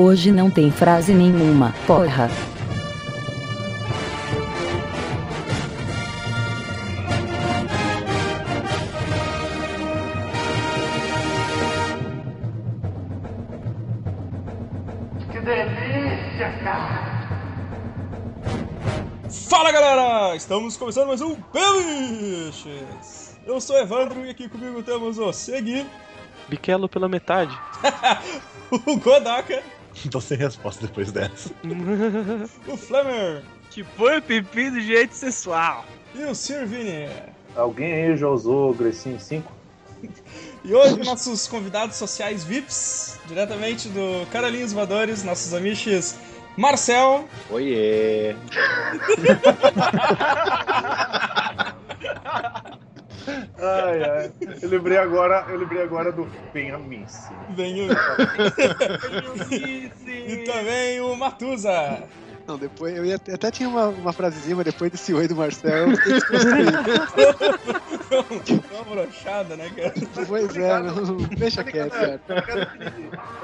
Hoje não tem frase nenhuma, porra. Que delícia, cara! Fala galera! Estamos começando mais um Beliches! Eu sou Evandro e aqui comigo temos o Segui, Biquelo pela metade. o Godaka, Tô sem resposta depois dessa. o Flamer que põe o pipi do jeito sensual. e o Sirvini. Alguém aí já usou o Grecinho 5? E hoje nossos convidados sociais VIPs, diretamente do Carolinhos Voadores, nossos amigos Marcel, Oiê! Ai, ai. Eu lembrei agora, eu lembrei agora do Benhamice. Venho. e também o Matusa. Não, depois eu ia, até tinha uma, uma frasezinha, mas depois desse oi do Marcel, eu. Uma brochada, né, cara? Pois é, não, deixa quieto, cara. Tá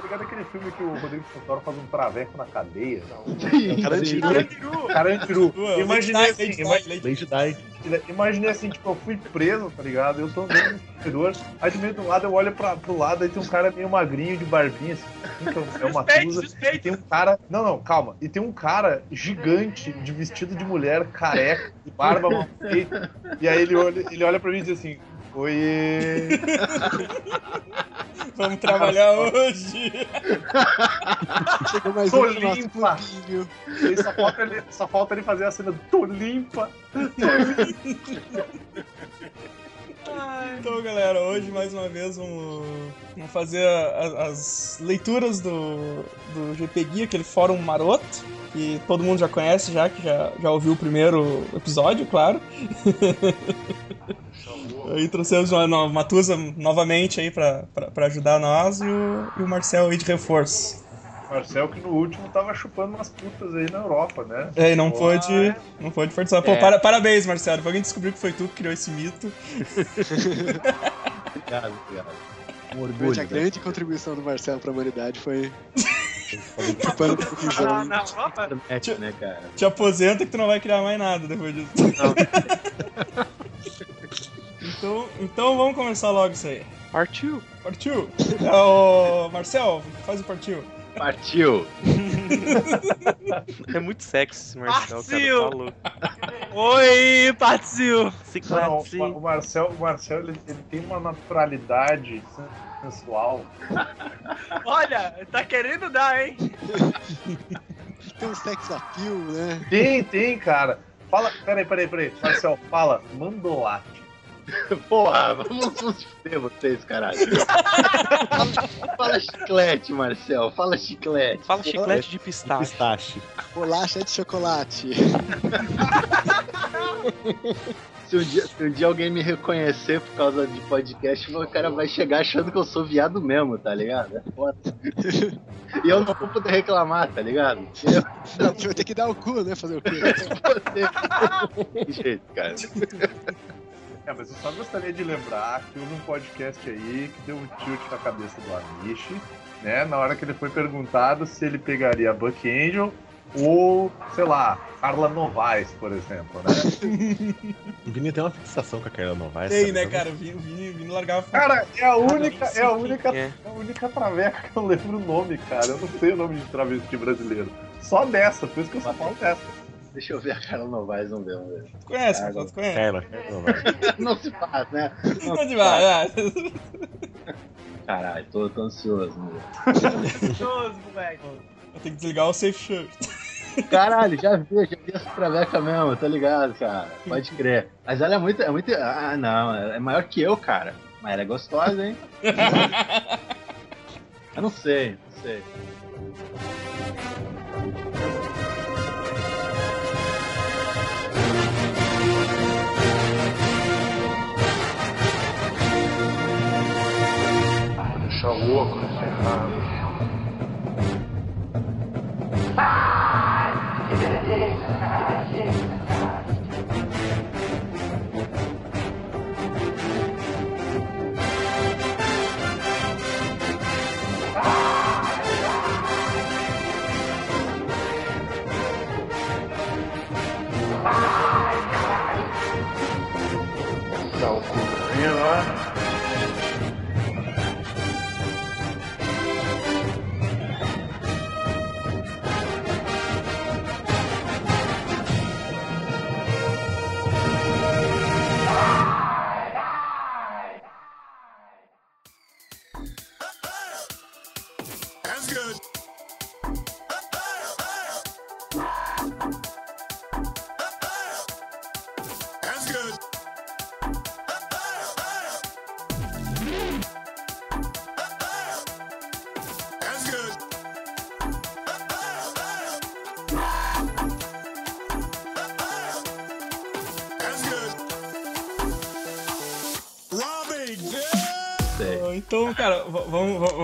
ligado aquele, filme que o Rodrigo Santoro faz um traveco na cadeia? Carandiru. Carandiru. Imaginei assim, Di, ima- Lady Di. Lady Di. imaginei assim, tipo, eu fui preso, tá ligado? Eu tô andando no corredor, aí de meio do lado eu olho pra, pro lado, aí tem um cara meio magrinho de barbinha, assim, então, é uma tusa. E tem um cara. Não, não, calma. E tem um cara gigante de vestido de mulher, careca, de barba mal feita. E aí ele olha, ele olha pra mim e diz assim: Oiê! Vamos trabalhar hoje. Chegou mais Tô um limpa. só falta, ele, só falta ele fazer a cena do Tô limpa! Então, galera, hoje mais uma vez vamos, vamos fazer a- as leituras do, do GP Guia, aquele fórum maroto, que todo mundo já conhece, já que já, já ouviu o primeiro episódio, claro. aí trouxemos uma, uma Matusa novamente aí pra, pra, pra ajudar nós e o, e o Marcel aí de reforço. Marcel, que no último tava chupando umas putas aí na Europa, né? É, e não Pô, pôde, não pôde participar. Pô, É. para- parabéns, Marcelo. Pra alguém descobriu que foi tu que criou esse mito. Obrigado, obrigado. Um orgulho. a grande contribuição do Marcelo pra humanidade foi chupando o cuzão. internet, né, cara? Te aposenta que tu não vai criar mais nada depois disso. então, então vamos começar logo isso aí. Partiu. Partiu? É o Marcel, faz o partiu. Partiu! É muito sexy esse Marcel, Partiu. cara. Tá louco. Oi, partiu. Não, o Marcel, o Marcel ele, ele tem uma naturalidade sensual. Olha, tá querendo dar, hein? Tem um sex appeal, né? Tem, tem, cara. Fala, peraí, peraí, peraí. Marcel, fala, mandolate. Porra, vamos fuder vocês, caralho. fala chiclete, Marcel. Fala chiclete. Fala chiclete de pistache. Pistache. Bolacha de chocolate. Se um, dia, se um dia alguém me reconhecer por causa de podcast, o cara vai chegar achando que eu sou viado mesmo, tá ligado? É foda. E eu não vou poder reclamar, tá ligado? Eu Você vai ter que dar o cu, né? Fazer o quê? vou ter. Que jeito, cara. É, mas eu só gostaria de lembrar que houve um podcast aí que deu um tilt na cabeça do Amish, né? Na hora que ele foi perguntado se ele pegaria a Buck Angel ou, sei lá, Carla Novaes, por exemplo, né? O Vini tem uma fixação com a Carla Novaes. Tem, né, cara? O Vini, Vini, o Vini largava. Cara, é a única, é a única, é? é a única traveca que eu lembro o nome, cara. Eu não sei o nome de travesti brasileiro. Só dessa, por isso que eu só falo dessa. Deixa eu ver a cara Novaes, vamos ver, vamos ver. Tu conhece, Ah, tu conhece. Carla, Carla Novaes. Não se faz, né? Não Onde se faz. Ah, Caralho, tô, tô ansioso, meu. Gostoso, moleque. Eu tenho que desligar o safe shirt. Caralho, já vi, já vi essa traveca mesmo, tá ligado, cara? Pode crer. Mas ela é muito, é muito. Ah, não, ela é maior que eu, cara. Mas ela é gostosa, hein? eu não sei, não sei. Deixa louco, ferrado. Sei.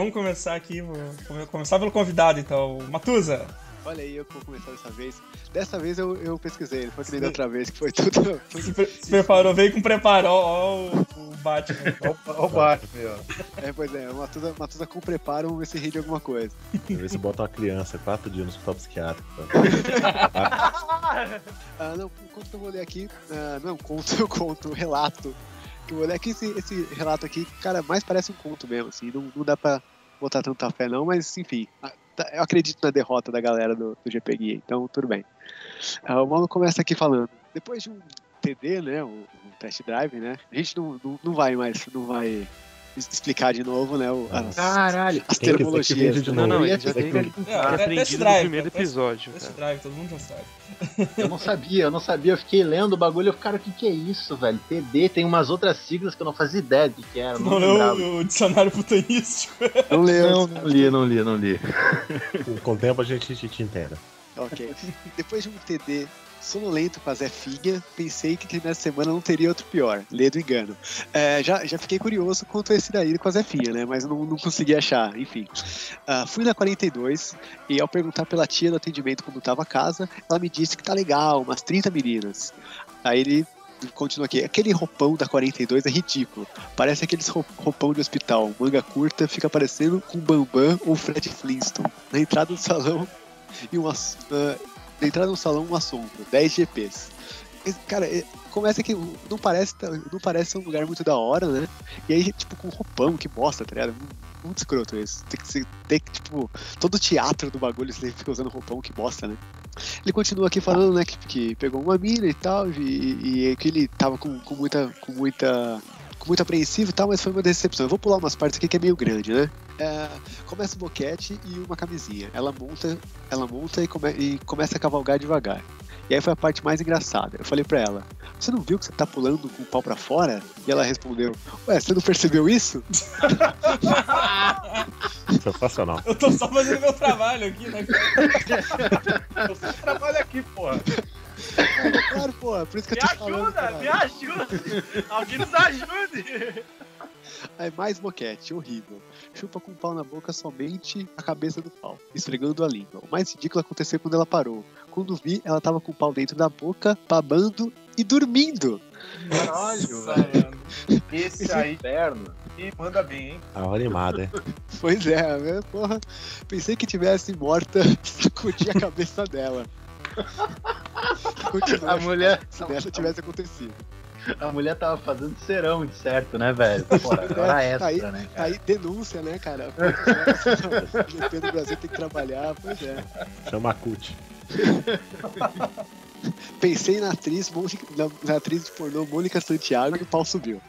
Vamos, vamos começar aqui. vou come- começar pelo convidado, então. Matusa. Olha aí, eu vou começar dessa vez. Dessa vez eu, eu pesquisei, não foi que nem da outra vez, que foi tudo. Se, pre- se preparou, veio com preparo. Ó, ó o, o Batman. Ó o Batman, ó. É, pois é, o Matusa, Matusa com preparo, vamos ver se ri de alguma coisa. Pra ver se bota uma criança quatro dias no hospital psiquiátrico. Ah, não, o conto que eu vou ler aqui, ah, não é um conto, eu conto, um relato. Que ler aqui, esse, esse relato aqui, cara, mais parece um conto mesmo, assim, não, não dá pra botar tanta fé não, mas enfim, tá- eu acredito na derrota da galera do, do GP Guia, então tudo bem. Ah, o Mano começa aqui falando, depois de um TD, né, um, um test drive, né, a gente não, não, não vai mais, não vai explicar de novo, né, o- as, Caralho. as de né? Não, não, ele já ele- É, aprendido no drive, primeiro episódio. Test drive, todo mundo já sabe. Eu não sabia, eu não sabia. Eu fiquei lendo o bagulho e eu, cara, o que, que é isso, velho? TD tem umas outras siglas que eu não fazia ideia do que que era. Não Não, leu lembrava. o, dicionário putanístico. Não leu. Não, não li, não li, não li. Com o tempo a gente te, te entenda. Ok. Depois de um TD sonolento com a Zefinha, pensei que nessa semana não teria outro pior. Lê do engano. É, já, já fiquei curioso quanto esse daí com a Zefinha, né? Mas não, não consegui achar, enfim. Ah, fui na 42 e ao perguntar pela tia do atendimento como tava a casa, ela me disse que tá legal, umas 30 meninas. Aí ele continua aqui. Aquele roupão da 42 é ridículo. Parece aqueles rou- roupão de hospital. Manga curta, fica parecendo com Bambam ou Fred Flintstone. Na entrada do salão e um ass- entrada no salão um assombro, 10 GPs. Cara, é- começa que não parece, não parece um lugar muito da hora, né? E aí, tipo, com roupão, que bosta, tá ligado? Muito- escroto isso. Tem que tem que, tipo, todo o teatro do bagulho você fica usando roupão, que bosta, né? Ele continua aqui falando, né, que, que pegou uma mina e tal, e, e que ele tava com, com muita. com muita. Muito apreensivo e tal, mas foi uma decepção. Eu vou pular umas partes aqui que é meio grande, né? É, começa o boquete e uma camisinha. Ela monta, ela monta e, come- e começa a cavalgar devagar. E aí foi a parte mais engraçada. Eu falei pra ela: Você não viu que você tá pulando com o pau pra fora? E ela respondeu: Ué, você não percebeu isso? Sensacional. Eu tô só fazendo meu trabalho aqui, né? cara? Você trabalha aqui, porra. Claro, pô, é por isso que Me eu tô falando. ajuda, caralho. me ajuda. Alguém nos ajude. Aí mais boquete, horrível. Chupa com o pau na boca somente a cabeça do pau, esfregando a língua. O mais ridículo aconteceu quando ela parou. Quando vi, ela tava com o pau dentro da boca, babando e dormindo. Caralho, velho. Esse aí Inferno. manda bem, hein? A hora animada, é. Pois é, né? porra. Pensei que tivesse morta, sacudi a cabeça dela. Continua, A mulher, se dessa tivesse acontecido. a mulher tava fazendo serão de certo, né, velho? Porra, hora Tá aí, extra, né, tá cara? aí denúncia, né, cara? O GP do Brasil tem que trabalhar, pois é. Chama a CUT. Pensei na atriz, na, na atriz de pornô Mônica Santiago e o pau subiu.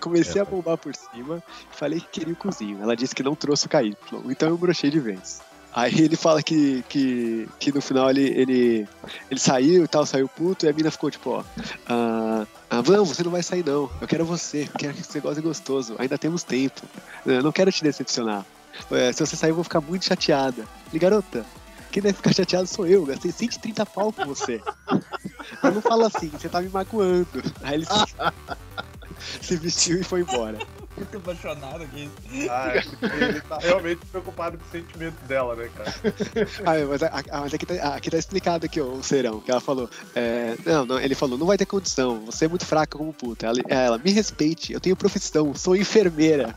Comecei a bombar por cima e falei que queria o cozinho. Ela disse que não trouxe o KY, então eu brochei de vez. Aí ele fala que, que, que no final ele, ele, ele saiu e tal, saiu puto, e a mina ficou tipo, ó. Ah, ah, vamos, você não vai sair não. Eu quero você, eu quero que esse negócio é gostoso. Ainda temos tempo. Eu não quero te decepcionar. É, se você sair, eu vou ficar muito chateada. E garota, quem deve ficar chateado sou eu. Gastei 130 pau com você. Eu não falo assim, você tá me magoando. Aí ele se, se vestiu e foi embora. Muito apaixonado aqui. Ah, é porque ele tá realmente preocupado com o sentimento dela, né, cara? Ah, mas, a- a- mas aqui, tá, aqui tá explicado aqui, ó, o serão, que ela falou. é, não, não, ele falou, não vai ter condição, você é muito fraca como puta. Ela, ela, me respeite, eu tenho profissão, sou enfermeira.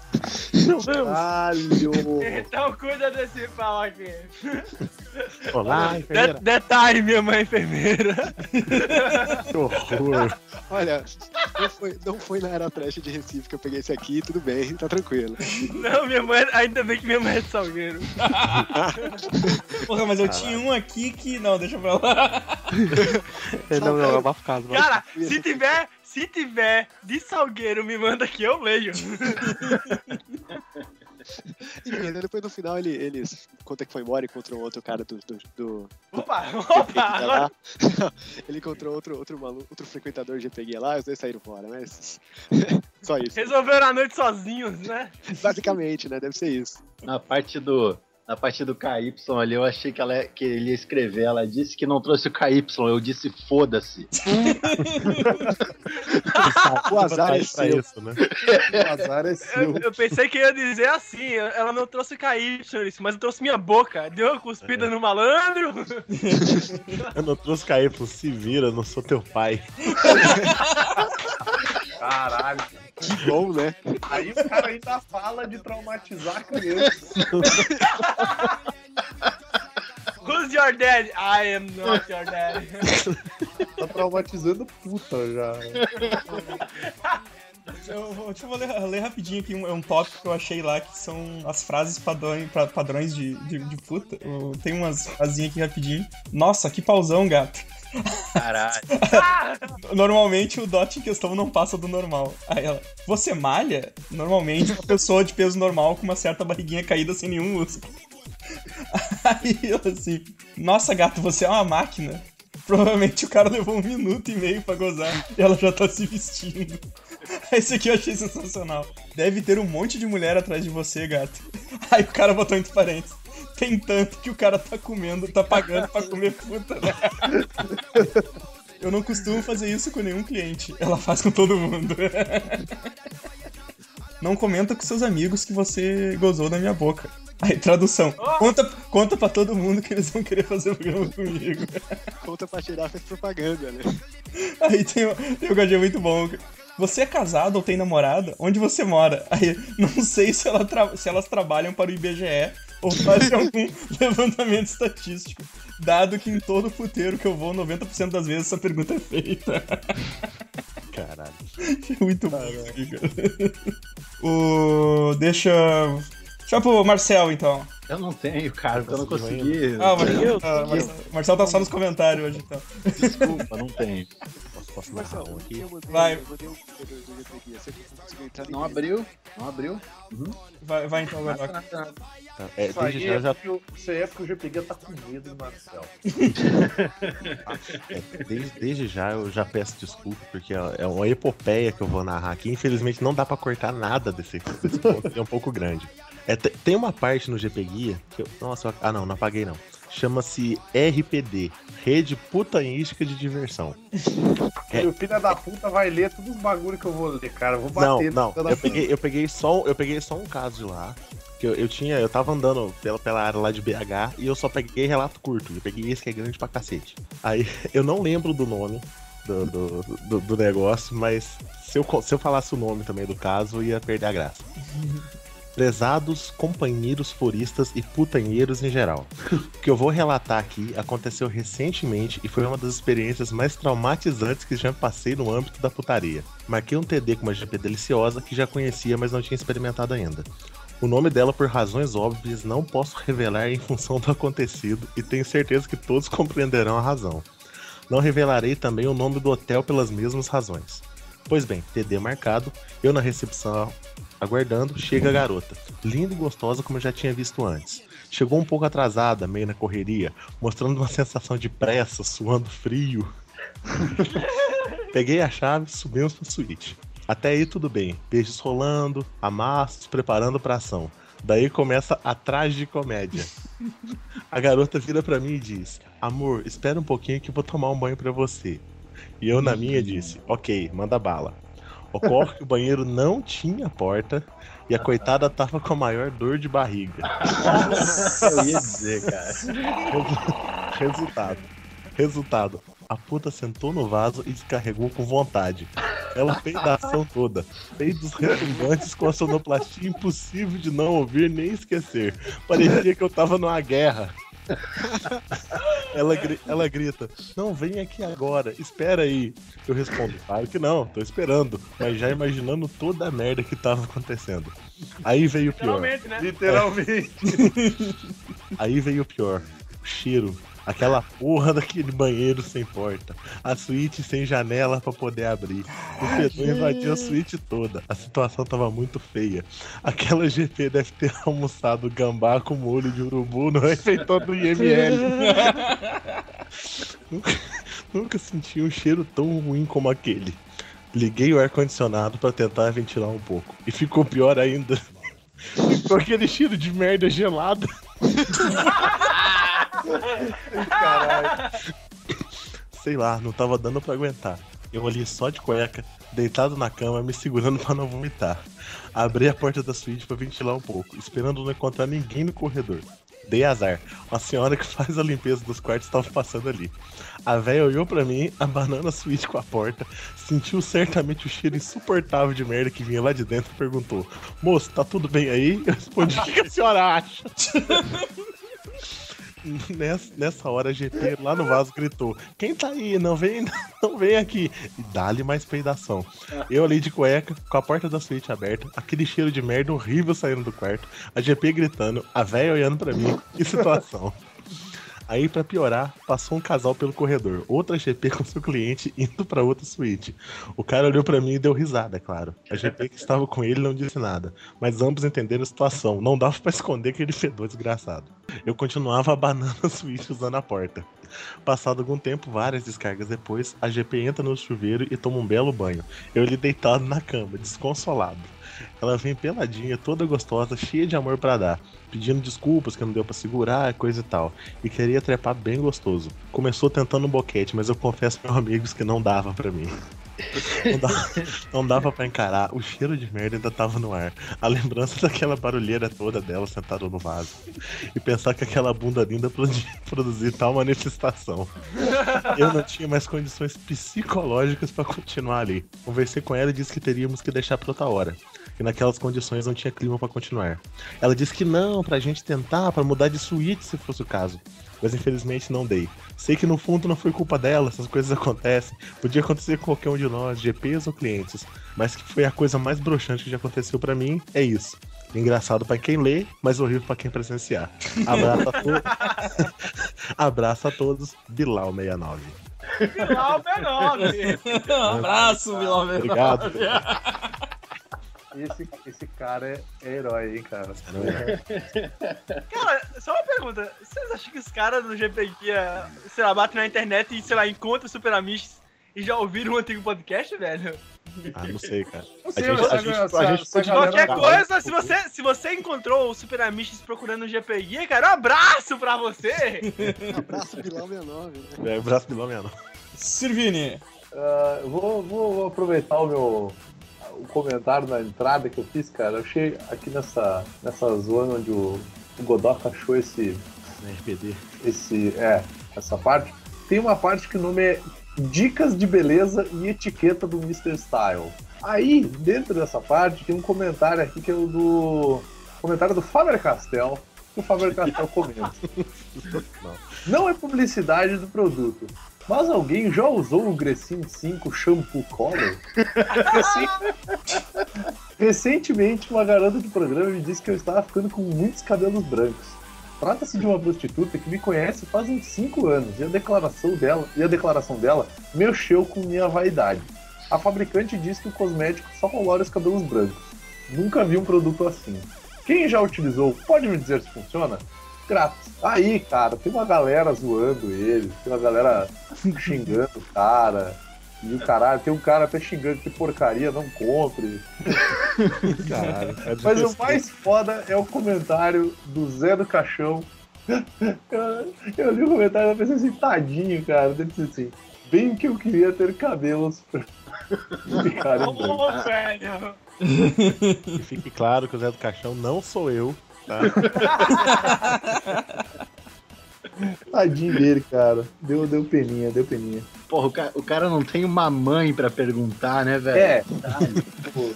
Caralho! Então cuida desse pau aqui. Olá, De- enfermeira. detalhe, minha mãe é enfermeira. Que horror. Olha, não foi, não foi na era trash de Recife que eu peguei esse aqui, tudo bem, tá tranquilo. Não, minha mãe. Ainda bem que minha mãe é de salgueiro. Porra, mas eu tinha um aqui que. Não, deixa pra lá. Não, não, é abafado. mas- Cara, se tiver, se tiver de salgueiro, me manda que eu leio. Enfim, né, depois no final ele, eles conta que foi embora e encontrou outro cara do. do, do Opa, GPG opa, lá. ele encontrou outro, outro, malu, outro frequentador de GPG lá, os dois saíram fora, mas. Só isso. resolveram a noite sozinhos, né? Basicamente, né? Deve ser isso. Na parte do. Na parte do KY ali, eu achei que, ela, que ele ia escrever. Ela disse que não trouxe o KY, eu disse foda-se. O azar é pra seu. isso, né? O azar é Eu, seu. eu pensei que ia dizer assim, ela não trouxe KY, mas eu trouxe minha boca. Deu uma cuspida no malandro. Eu não trouxe KY, se vira, não sou teu pai. Caralho. Que bom, né? Aí o cara ainda fala de traumatizar a criança. Who's your dad? I am not your dad. Tá traumatizando puta já. Eu vou, deixa eu ler, ler rapidinho aqui um, um tópico que eu achei lá, que são as frases padrões, pra- padrões de, de, de puta. Eu- tem umas frasinhas aqui rapidinho. Nossa, que pauzão, gato. Caralho. Normalmente o dot em questão não passa do normal. Aí ela, você malha? Normalmente uma pessoa de peso normal com uma certa barriguinha caída sem nenhum músculo. Aí eu assim, nossa gato, você é uma máquina. Provavelmente o cara levou um minuto e meio pra gozar e ela já tá se vestindo. Esse aqui eu achei sensacional. Deve ter um monte de mulher atrás de você, gato. Aí o cara botou entre parênteses. Tem tanto que o cara tá comendo, tá pagando pra comer puta, né? Eu não costumo fazer isso com nenhum cliente. Ela faz com todo mundo. Não comenta com seus amigos que você gozou na minha boca. Aí, tradução. Conta, conta pra todo mundo que eles vão querer fazer o programa comigo. Conta pra tirar fez propaganda, né? Aí tem, tem um gadinho muito bom. Você é casado ou tem namorada? Onde você mora? Aí, não sei se, ela se elas trabalham para o IBGE ou fazem algum levantamento estatístico. Dado que em todo puteiro que eu vou, 90% das vezes essa pergunta é feita. Caralho. Muito bom isso aqui, cara. O. Deixa. Deixa eu pro Marcel, então. Eu não tenho, cara, porque eu não consegui. Ah, o Marcel, Eu- ah, Marcel, Marcel tá só nos comentários hoje, então. Desculpa, não tenho. Posso, narrar um aqui? Eu Vai. eu um do você conseguiu entrar Não abriu? Não abriu? Vai, vai então, Gordoc. Tá, É, Isso aí desde já, é já isso aí é porque o GPG tá com medo do Marcel. É, desde, desde já eu já peço desculpa, porque é é uma epopeia que eu vou narrar aqui. Infelizmente não dá pra cortar nada desse, desse ponto, que é um pouco grande. É, te- tem uma parte no GP Guia que eu. Nossa, eu- ah não, não apaguei não. Chama-se RPD Rede Putanística de Diversão. É. E o filho da puta vai ler todos os bagulho que eu vou ler, cara. Eu vou Não, bater. não. da Eu peguei, eu peguei só, um- eu peguei só um caso de lá. Que eu, eu tinha, eu tava andando pela, pela área lá de BH e eu só peguei relato curto. Eu peguei esse que é grande pra cacete. Aí eu não lembro do nome do, do, do- do negócio, mas se eu, se eu falasse o nome também do caso, eu ia perder a graça. Prezados companheiros floristas e putanheiros em geral. O que eu vou relatar aqui aconteceu recentemente e foi uma das experiências mais traumatizantes que já passei no âmbito da putaria. Marquei um TD com uma GP deliciosa que já conhecia, mas não tinha experimentado ainda. O nome dela, por razões óbvias, não posso revelar em função do acontecido e tenho certeza que todos compreenderão a razão. Não revelarei também o nome do hotel pelas mesmas razões. Pois bem, TD marcado, eu na recepção aguardando, chega a garota. Linda e gostosa como eu já tinha visto antes. Chegou um pouco atrasada, meio na correria, mostrando uma sensação de pressa, suando frio. Peguei a chave, subimos pra suíte. Até aí tudo bem, beijos rolando, amassos, preparando pra ação. Daí começa a tragicomédia. A garota vira pra mim e diz: Amor, espera um pouquinho que eu vou tomar um banho pra você. E eu na minha disse: Ok, manda bala. Ocorre que o banheiro não tinha porta e a coitada tava com a maior dor de barriga. Eu ia dizer, cara. Resu- Resultado. Resultado. A puta sentou no vaso e descarregou com vontade. Ela fez a ação toda. Peidos retumbantes com a sonoplastia impossível de não ouvir nem esquecer. Parecia que eu tava numa guerra. Ela, gri- ela grita: Não, vem aqui agora, espera aí. Eu respondo: Claro que não, tô esperando, mas já imaginando toda a merda que tava acontecendo. Aí veio o pior. Finalmente, né? Literalmente. Aí veio o pior. O cheiro. Aquela porra daquele banheiro sem porta. A suíte sem janela pra poder abrir. O fedor invadiu a suíte toda. A situação tava muito feia. Aquela GP deve ter almoçado gambá com molho de urubu no refeitório do IML. nunca, nunca senti um cheiro tão ruim como aquele. Liguei o ar-condicionado pra tentar ventilar um pouco. E ficou pior ainda. Ficou aquele cheiro de merda gelada. Caralho. Sei lá, não tava dando pra aguentar. Eu ali só de cueca, deitado na cama, me segurando pra não vomitar. Abri a porta da suíte pra ventilar um pouco, esperando não encontrar ninguém no corredor. Dei azar. Uma senhora que faz a limpeza dos quartos estava passando ali. A véia olhou pra mim, abanando a suíte com a porta, sentiu certamente o cheiro insuportável de merda que vinha lá de dentro e perguntou: Moço, tá tudo bem aí? Eu respondi: O que a senhora acha? Nessa, nessa hora, a GP lá no vaso gritou: Quem tá aí? Não vem, não vem aqui. E dá-lhe mais peidação. Eu ali de cueca, com a porta da suíte aberta, aquele cheiro de merda horrível saindo do quarto, a GP gritando, a véia olhando pra mim. Que situação. Aí, pra piorar, passou um casal pelo corredor, outra GP com seu cliente indo pra outra suíte. O cara olhou pra mim e deu risada, é claro. A GP que estava com ele não disse nada, mas ambos entenderam a situação. Não dava pra esconder aquele fedor desgraçado. Eu continuava abanando a suíte usando a porta. Passado algum tempo, várias descargas depois, a GP entra no chuveiro e toma um belo banho. Eu ali deitado na cama, desconsolado. Ela vem peladinha, toda gostosa, cheia de amor pra dar, pedindo desculpas que não deu pra segurar, coisa e tal. E queria trepar bem gostoso. Começou tentando um boquete, mas eu confesso meus amigos que não dava pra mim. Não dava, não dava pra encarar, o cheiro de merda ainda tava no ar. A lembrança daquela barulheira toda dela sentada no vaso. E pensar que aquela bunda linda podia produzir tal manifestação. Eu não tinha mais condições psicológicas pra continuar ali. Conversei com ela e disse que teríamos que deixar pra outra hora. Que naquelas condições não tinha clima pra continuar. Ela disse que não, pra gente tentar, pra mudar de suíte se fosse o caso. Mas infelizmente não dei. Sei que no fundo não foi culpa dela, essas coisas acontecem. Podia acontecer com qualquer um de nós, GPs ou clientes. Mas que foi a coisa mais broxante que já aconteceu pra mim, é isso. Engraçado pra quem lê, mas horrível pra quem presenciar. Abraço a todos. Abraço a todos, Bilal69. Bilal B9. Um abraço, Bilal B9. Obrigado. Esse, esse cara é, é herói, hein, cara. Cara, só uma pergunta. Vocês acham que os caras do GPG, sei lá, batem na internet e, sei lá, encontram Super Amish e já ouviram um antigo podcast, velho? Ah, não sei, cara. Não A sei, gente, a Qualquer coisa, se você, se você encontrou o Super Amish procurando no GPG, cara, um abraço pra você! Um abraço, Bilal 69, né? É, o braço Bilal mesmo. Sirvini. Eu vou, vou- vou aproveitar o meu o comentário na entrada que eu fiz, cara. Eu achei aqui nessa, nessa zona onde o, o Godoka achou esse, RPD. esse. É, essa parte. Tem uma parte que o nome é Dicas de Beleza e Etiqueta do Mr. Style. Aí, dentro dessa parte, tem um comentário aqui que é o do. Comentário do Faber Castell. Que o Faber Castell comenta. Não. Não é publicidade do produto. Mas alguém já usou o Grecin 5 Shampoo Color? Recen- Recentemente, uma garota do programa me disse que eu estava ficando com muitos cabelos brancos. Trata-se de uma prostituta que me conhece faz uns 5 anos e a declaração dela e a declaração dela mexeu com minha vaidade. A fabricante diz que o cosmético só colore os cabelos brancos. Nunca vi um produto assim. Quem já utilizou, pode me dizer se funciona? Grátis. Aí, cara, tem uma galera zoando ele, tem uma galera xingando o cara. E o caralho, tem um cara até xingando que porcaria, não compre. Caralho. É Mas o mais foda é o comentário do Zé do Caixão. Eu, eu li o comentário e pensei assim, tadinho, cara. Ele disse assim, bem que eu queria ter cabelos pra brancos. Ô, velho! Que fique claro que o Zé do Caixão não sou eu, tá? Tadinho dele, cara. Deu, deu peninha, deu peninha. Porra, o cara, o cara não tem uma mãe pra perguntar, né, velho? É, Pô,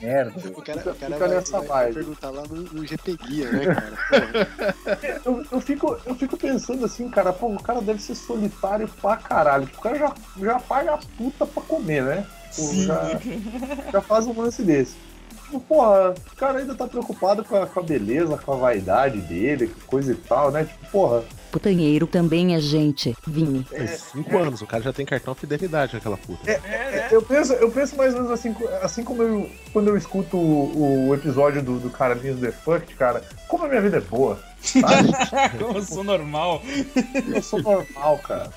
merda. O cara, Fica- o cara vai, nessa vai vibe. perguntar lá no, no GP Guia, né, cara? Eu, eu, fico, eu fico pensando assim, cara, pô, o cara deve ser solitário pra caralho. O cara já, já paga a puta pra comer, né? Pô, Sim. já, já faz um lance desse. Tipo, porra, o cara ainda tá preocupado com a, com a beleza, com a vaidade dele, com coisa e tal, né? Tipo, porra. Putanheiro também é gente, Vini. Tem cinco anos, o cara já tem cartão fidelidade naquela puta. É, é, eu, penso, eu penso mais ou menos assim, assim como eu, quando eu escuto o, o episódio do, do Carlinhos The Fuck, cara, como a minha vida é boa. Sabe? Como eu sou normal. Eu sou normal, cara.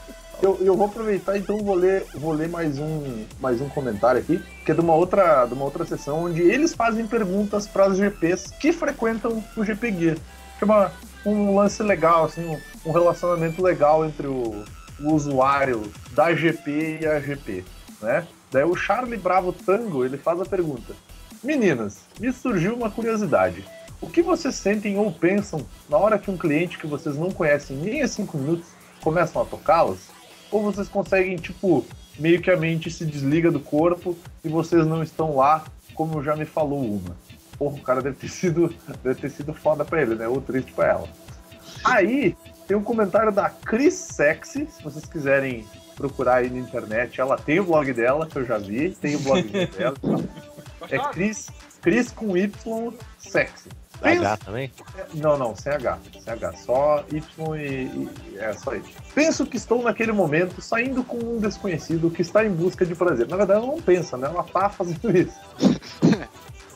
Eu, eu vou aproveitar então vou ler, vou ler mais um, mais um comentário aqui, que é de uma outra, de uma outra sessão onde eles fazem perguntas para os GPs que frequentam o GP Gear. Uma, um lance legal, assim, um, um relacionamento legal entre o, o usuário da GP e a GP, né? Daí o Charlie Bravo Tango, ele faz a pergunta: Meninas, me surgiu uma curiosidade. O que vocês sentem ou pensam na hora que um cliente que vocês não conhecem nem há cinco minutos começam a tocá-los? Ou vocês conseguem, tipo, meio que a mente se desliga do corpo e vocês não estão lá, como já me falou uma? Porra, o cara deve ter sido, deve ter sido foda pra ele, né? Ou triste pra ela. Aí, tem um comentário da Chris Sexy, se vocês quiserem procurar aí na internet, ela tem o blog dela, que eu já vi, tem o blog dela. É Chris, Chris com Y Sexy. H também? Não, não, sem H. Sem H. Só Y e. É, só Y. Penso que estou naquele momento saindo com um desconhecido que está em busca de prazer. Na verdade, ela não pensa, né? Ela tá fazendo isso.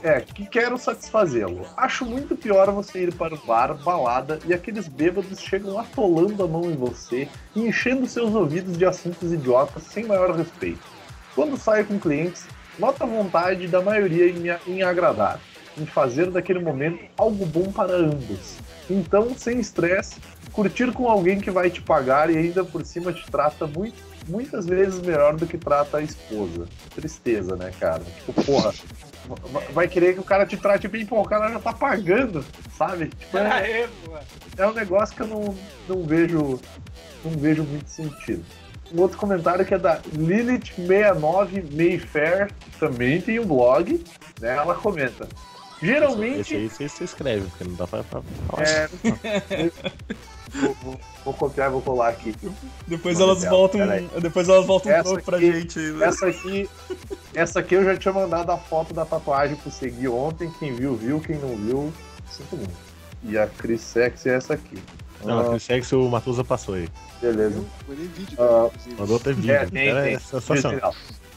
É, que quero satisfazê-lo. Acho muito pior você ir para o bar, balada, e aqueles bêbados chegam atolando a mão em você e enchendo seus ouvidos de assuntos idiotas sem maior respeito. Quando saio com clientes, noto a vontade da maioria em, me, em agradar em fazer daquele momento algo bom para ambos. Então, sem estresse, curtir com alguém que vai te pagar e ainda por cima te trata muito, muitas vezes melhor do que trata a esposa. Tristeza, né, cara? Tipo, porra, vai querer que o cara te trate bem, pô, o cara já tá pagando, sabe? Tipo, é, é um negócio que eu não, não vejo não vejo muito sentido. Um outro comentário que é da Lilith69 Mayfair, que também tem um blog, né? Ela comenta: Geralmente. Esse aí você escreve, porque não dá pra. pra é... vou, vou, vou, copiar e vou colar aqui. Depois elas voltam. Depois elas voltam essa um pra aqui, gente. Né? Essa aqui. Essa aqui eu já tinha mandado a foto da tatuagem pro seguir ontem. Quem viu, viu. Quem não viu, sinto muito. E a Chris Sex é essa aqui. Não, a Chris Sex o Matusa passou aí. Beleza. Mandei vídeo. Uh, Mandou ter vídeo. É, tem, é tem.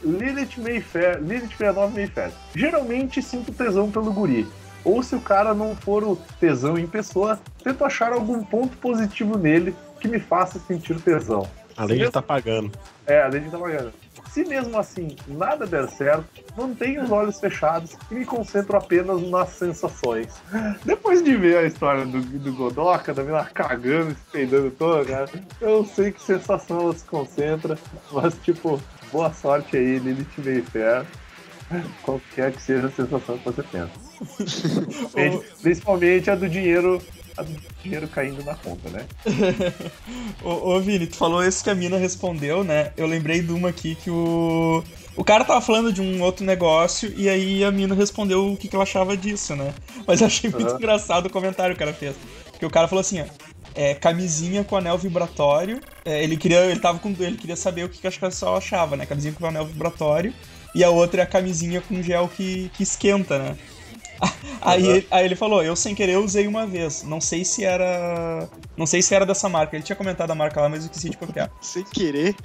Lilith Mayfair, Lilith 69 Mayfair. Geralmente sinto tesão pelo guri. Ou se o cara não for o tesão em pessoa, tento achar algum ponto positivo nele que me faça sentir tesão. Além de estar tá pagando. É, além de estar tá pagando. Se mesmo assim nada der certo, mantenho os olhos fechados e me concentro apenas nas sensações. Depois de ver a história do, do Godoka, da mina cagando, se peidando toda, cara, eu sei que sensação ela se concentra, mas tipo, boa sorte aí, Lilith Mayfair. Qualquer que seja a sensação que você pensa. Principalmente a do dinheiro. A do dinheiro caindo na conta, né? ô, ô, Vini, tu falou esse que a mina respondeu, né? Eu lembrei de uma aqui que o. O cara tava falando de um outro negócio e aí a mina respondeu o que, que ela achava disso, né? Mas eu achei muito uhum. engraçado o comentário que o cara fez. Porque o cara falou assim, ó. É, camisinha com anel vibratório. É, ele queria. Ele tava com. Ele queria saber o que, que a pessoa achava, né? Camisinha com anel vibratório. E a outra é a camisinha com gel que, que esquenta, né? Aí, uhum. aí ele falou, eu sem querer usei uma vez. Não sei se era. Não sei se era dessa marca. Ele tinha comentado a marca lá, mas eu esqueci de copiar. sem querer?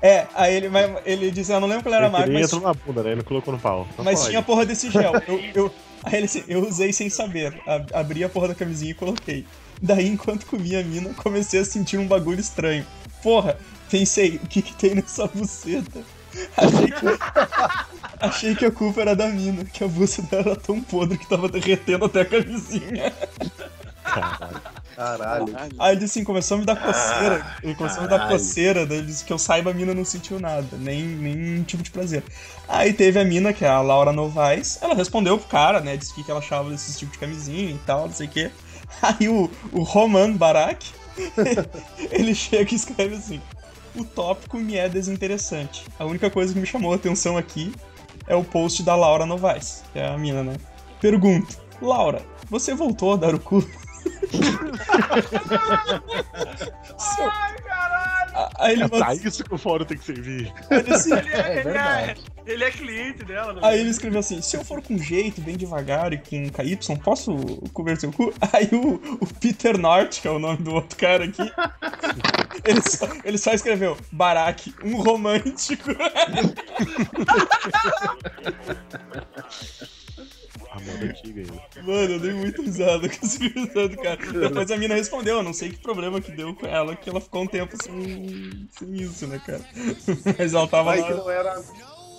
É, aí ele, ele disse, eu não lembro qual era a marca. Ele mas... entrou na bunda, né? Ele colocou no pau. Então mas pode. tinha a porra desse gel. Eu, eu, aí ele disse, eu usei sem saber. Abri a porra da camisinha e coloquei. Daí, enquanto comia a mina, comecei a sentir um bagulho estranho. Porra, pensei, o que que tem nessa buceta? Achei que, achei que a culpa era da mina, que a bucha dela era tão podre que tava derretendo até a camisinha. Caralho. Aí ele assim, começou a me dar coceira. Ele começou Caralho. a me dar coceira, daí ele disse que eu saiba a mina não sentiu nada, nem nenhum tipo de prazer. Aí teve a mina, que é a Laura Novaes, ela respondeu pro cara, né? Disse o que ela achava desse tipo de camisinha e tal, não sei o quê. Aí o, o Roman Barak, ele chega e escreve assim: o tópico me é desinteressante. A única coisa que me chamou a atenção aqui é o post da Laura Novaes, que é a mina, né? Pergunto, Laura, você voltou a dar o cu? Ai, caralho! Aí ele É pra isso que o fórum tem que servir. ele assim, Ele é, É ele é- ele é cliente dela. né? Aí ele escreveu assim: se eu for com jeito, bem devagar e com KY, posso comer seu cu? Aí o, o Peter North, que é o nome do outro cara aqui, ele só, ele só escreveu Barack, um romântico. Antiga aí. Mano, eu dei muito risada com esse risado, cara. Depois a mina respondeu, eu não sei que problema que deu com ela, que ela ficou um tempo sem, sem isso, né, cara? Mas ela tava Vai que lá. não era.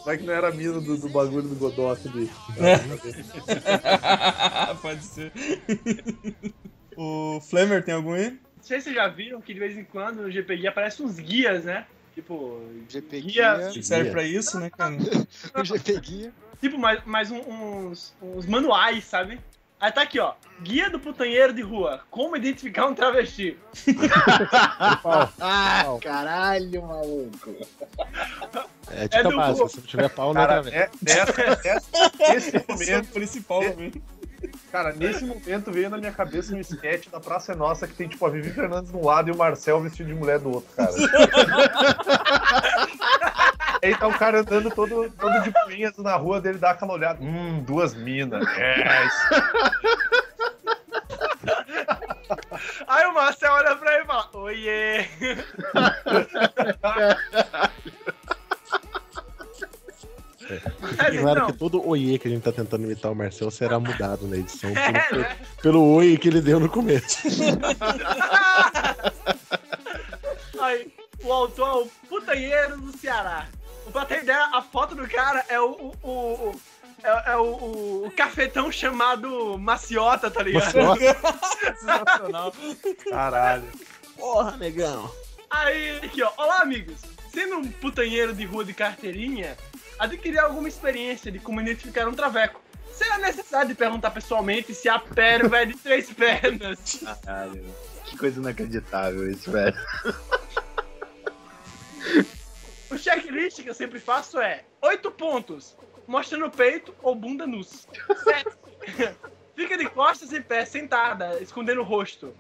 Vai que não era a mina do, do bagulho do Godot ali. Pode ser. o Flamer tem algum aí? Não sei se vocês já viram que de vez em quando no GPG aparecem uns guias, né? Tipo, GP Guia- Guia. Que serve pra isso, né, cara? O GP Guia. Tipo mais, mais um- uns, uns manuais, sabe? Aí tá aqui, ó. Guia do putanheiro de rua. Como identificar um travesti. Ah, caralho, maluco. É dica do básica, se não tiver pau, não Cara, é, nesse Esse é o momento, principal É- também. cara, nesse momento veio na minha cabeça um sketch da Praça é Nossa que tem tipo a Vivi Fernandes de um lado e o Marcel vestido de mulher do outro, cara. Aí tá o cara andando todo, todo de punhas na rua dele, dá aquela olhada. Hum, duas minas. É, isso. Aí o Marcel olha pra ele e fala: Oiê! E claro então, que todo oiê que a gente tá tentando imitar o Marcel será mudado na edição É, pelo, né? pelo oi que ele deu no começo. Aí, o autor é o putanheiro do Ceará. Pra ter ideia, a foto do cara é o. o, o- o- é, é o, o- o cafetão chamado Maciota, tá ligado? Sensacional. Caralho. Porra, negão. Aí, aqui, ó. Olá, amigos. Sendo um putanheiro de rua de carteirinha, adquirir alguma experiência de como identificar um traveco. Será necessário de perguntar pessoalmente se a pérola é de três pernas. Caralho. Que coisa inacreditável isso, velho. O checklist que eu sempre faço é oito pontos, mostrando o peito ou bunda nus. Sete. Fica de costas em pé, sentada, escondendo o rosto.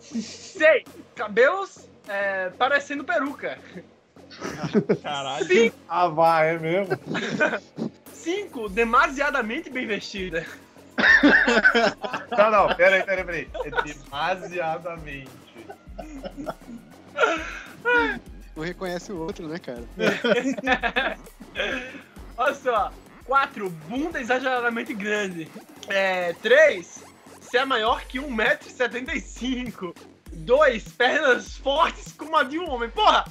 Seis. Cabelos é, parecendo peruca. Caralho. Cinco. Ah, vai, é mesmo? Cinco. Demasiadamente bem vestida. Não, não, pera aí, pera aí, pera aí. É demasiadamente. Um reconhece o outro, né, cara? Olha só. Quatro. Bunda exageradamente grande. É, três. Se é maior que 1,75m. Dois. Pernas fortes como a de um homem. Porra!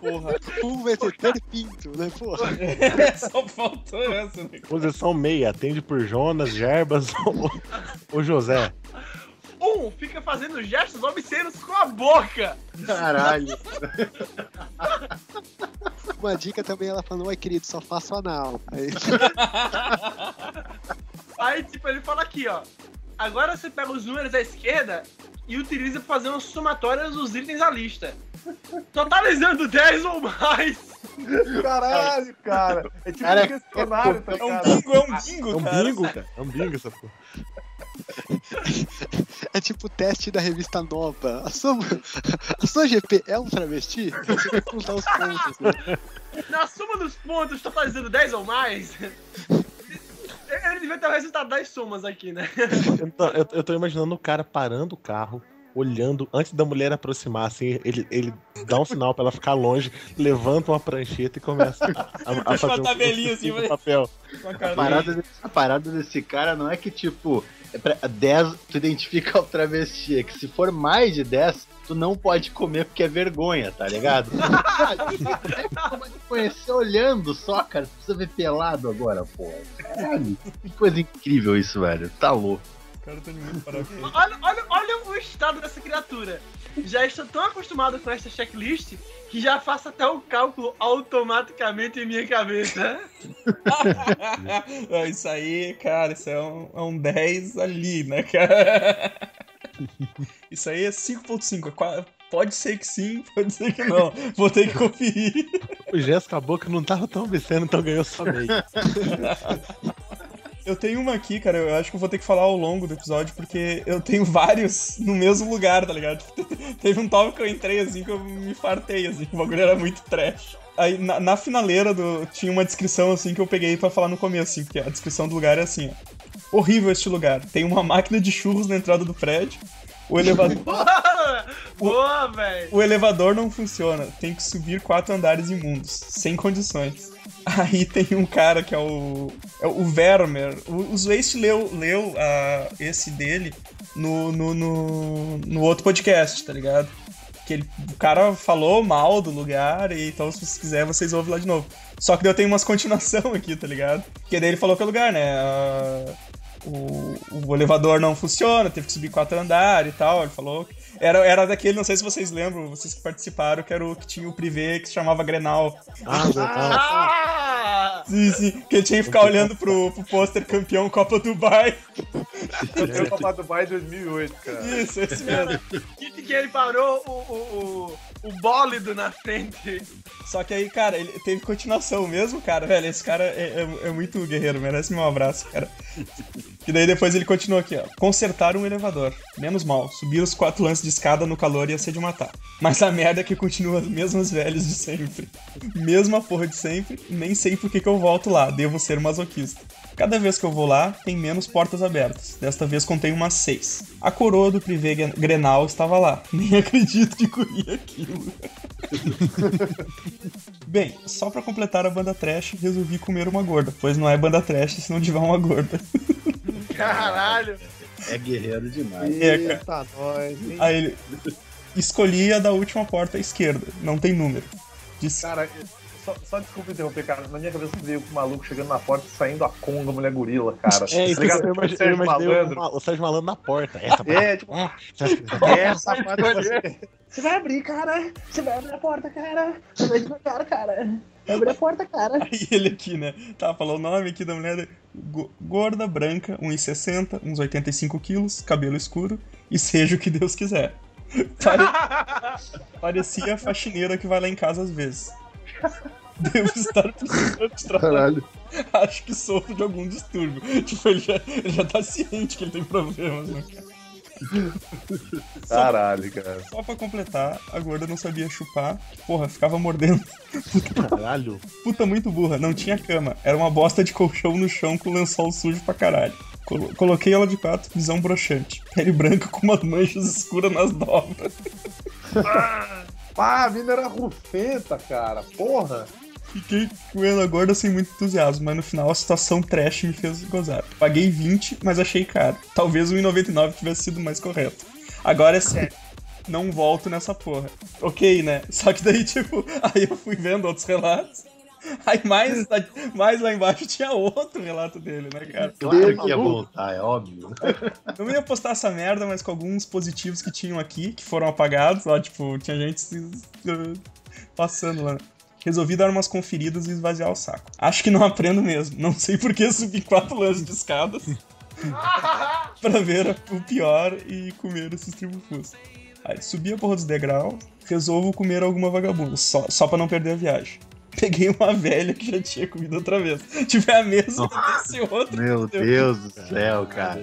Porra. Um vai ter ter pinto, né, porra? Só faltou essa, né? Posição meia, atende por Jonas, Gerbas ou, ou José. Um. Fica fazendo gestos obscenos com a boca. Caralho. Uma dica também, ela falou, oi querido, só faço anal. Aí, Aí, tipo, ele fala aqui, ó. Agora você pega os números da esquerda e utiliza pra fazer uma somatória dos itens da lista. Totalizando 10 ou mais. Caralho, cara. É tipo Cara, um questionário, tá É um ligado? bingo, é um É bingo, um cara. bingo, cara. É um bingo essa porra. é tipo o teste da revista nova. A sua, a sua GP é um travesti? Você tem que contar os pontos. Né? Na soma dos pontos, totalizando 10 ou mais. Ele devia ter o resultado das somas aqui, né? Então, eu, eu tô imaginando o cara parando o carro, olhando, antes da mulher aproximar, assim, ele, ele dá um sinal pra ela ficar longe, levanta uma prancheta e começa a, a, fazer uma um tabelinha assim, um vai- papel. A parada, desse, a parada desse cara não é que, tipo, 10 tu identifica o travesti, é que se for mais de 10, tu não pode comer porque é vergonha, tá ligado? Tu pode conhecer olhando só, cara. Tu precisa ver pelado agora, pô. Caralho, que coisa incrível isso, velho. Tá louco. Muito parabéns. Olha, olha, olha o estado dessa criatura. Já estou tão acostumado com esta checklist que já faço até o cálculo automaticamente em minha cabeça. Não, isso aí, cara, isso é um, é um 10 ali, né, cara? Isso aí é 5.5. é Pode ser que sim, pode ser que não. Vou ter que conferir. O Jéssica Boca não tava tão obsceno, então ganhou só meio. Eu tenho uma aqui, cara, eu acho que eu vou ter que falar ao longo do episódio, porque eu tenho vários no mesmo lugar, tá ligado? Teve um tópico que eu entrei assim que eu me fartei, assim, que o bagulho era muito trash. Aí na, na finaleira do, tinha uma descrição assim que eu peguei pra falar no começo, assim, porque a descrição do lugar é assim, ó. Horrível este lugar. Tem uma máquina de churros na entrada do prédio. O elevador. Boa, velho! O elevador não funciona, tem que subir quatro andares imundos, sem condições. Aí tem um cara que é o. É o Vermeer. O, o Zwaist leu, leu ah, esse dele no, no, no, no outro podcast, tá ligado? Que ele, o cara falou mal do lugar, e então se vocês quiserem, vocês ouvem lá de novo. Só que eu tenho umas continuação aqui, tá ligado? Porque daí ele falou que é o lugar, né? Ah, o, o elevador não funciona, teve que subir quatro andares e tal. Ele falou. Era, era daquele, não sei se vocês lembram, vocês que participaram, que era o que tinha o privê que se chamava Grenal. Ah. Ah! Sim, sim. Que ele tinha que ficar olhando pro, pro pôster campeão Copa Dubai. Eu Copa Dubai 2008, cara. Isso, esse mesmo. Que, que ele parou o, o, o, o bólido na frente. Só que aí, cara, ele teve continuação mesmo, cara. Velho, esse cara é, é, é muito guerreiro, merece meu abraço, cara. E daí depois ele continua aqui, ó. Consertar um elevador. Menos mal. Subir os quatro lances de escada no calor ia ser de matar. Mas a merda é que continua as mesmas velhas de sempre. Mesma porra de sempre, nem sei por que que eu volto lá. Devo ser masoquista. Cada vez que eu vou lá, tem menos portas abertas. Desta vez contei umas seis. A coroa do privê Gren- Grenal estava lá. Nem acredito que corria aquilo. Bem, só pra completar a banda trash, resolvi comer uma gorda, pois não é banda trash se não tiver uma gorda. Caralho! É guerreiro demais. É, cara. Eita, nós, hein? Aí ele escolhi a da última porta à esquerda, não tem número. Disse, Cara, só, só desculpa interromper, cara. Na minha cabeça veio com o maluco chegando na porta e saindo a conga, mulher gorila, cara. É, isso Tá ligado? eu imagi- eu Sérgio imaginei Malandro. o, Sérgio Malandro na porta. Essa É, tipo, Ah, é, safado você. Você vai abrir, cara. Você vai abrir a porta, cara. Você vai devagar, cara. Vai abrir a porta, cara. Aí ele aqui, né? Tá, falou o nome aqui da mulher. Go- Gorda, branca, 1,60, uns 85 quilos, cabelo escuro e seja o que Deus quiser. Pare- Parecia a faxineira que vai lá em casa às vezes. Devo estar precisando de trabalho. Acho que sofro de algum distúrbio. Tipo, ele já, ele já tá ciente que ele tem problemas, né, cara? Caralho, cara. Só pra completar, a gorda não sabia chupar. Porra, ficava mordendo. caralho. Puta muito burra, não tinha cama. Era uma bosta de colchão no chão com lençol sujo pra caralho. Colo- Coloquei ela de quatro, visão broxante. Pele branca com umas manchas escuras nas dobras. Pá, a mina era rufenta, cara. Porra. Fiquei com ela gorda sem muito entusiasmo, mas no final a situação trash me fez gozar. Paguei 20, mas achei caro. Talvez o 1,99 tivesse sido mais correto. Agora é sério. Não volto nessa porra. Ok, né? Só que daí, tipo, aí eu fui vendo outros relatos. Aí mais, mais lá embaixo tinha outro relato dele, né, cara? Claro que ia voltar, é óbvio. Eu não ia postar essa merda, mas com alguns positivos que tinham aqui, que foram apagados, lá, tipo, tinha gente se- uh, passando lá. Resolvi dar umas conferidas e esvaziar o saco. Acho que não aprendo mesmo. Não sei por que subi quatro lances de escadas pra ver o pior e comer esses tribufus. Aí subi a porra dos degraus, resolvo comer alguma vagabunda, só, só pra não perder a viagem. Peguei uma velha que já tinha comido outra vez. Tive a mesma desse outro. Meu Deus do céu, cara.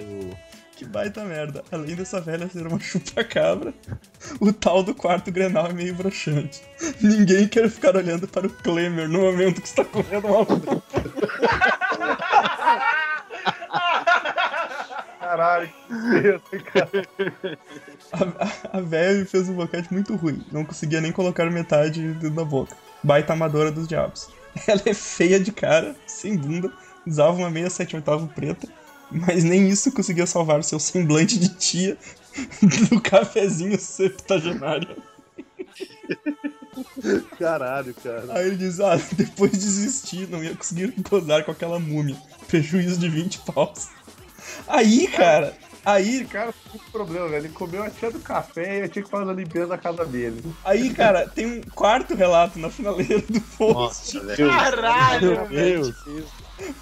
Que baita merda. Além dessa velha ser uma chupa-cabra, o tal do quarto Grenal é meio broxante. Ninguém quer ficar olhando para o Klemer no momento que está correndo uma. Caralho, que cara. A, a velha me fez um boquete muito ruim. Não conseguia nem colocar metade dentro da boca. Baita amadora dos diabos. Ela é feia de cara, sem bunda, usava uma meia sete oitavo preta, mas nem isso conseguia salvar seu semblante de tia do cafezinho septagenário. Caralho, cara. Aí ele diz, ah, depois de desistir, não ia conseguir gozar com aquela múmia. Prejuízo de 20 paus. Aí, cara, aí, Esse cara tem um problema, velho. Ele comeu a tia do café e eu tinha que fazer a limpeza da casa dele. aí, cara, tem um quarto relato na finaleira do post Nossa. Caralho! Meu Deus.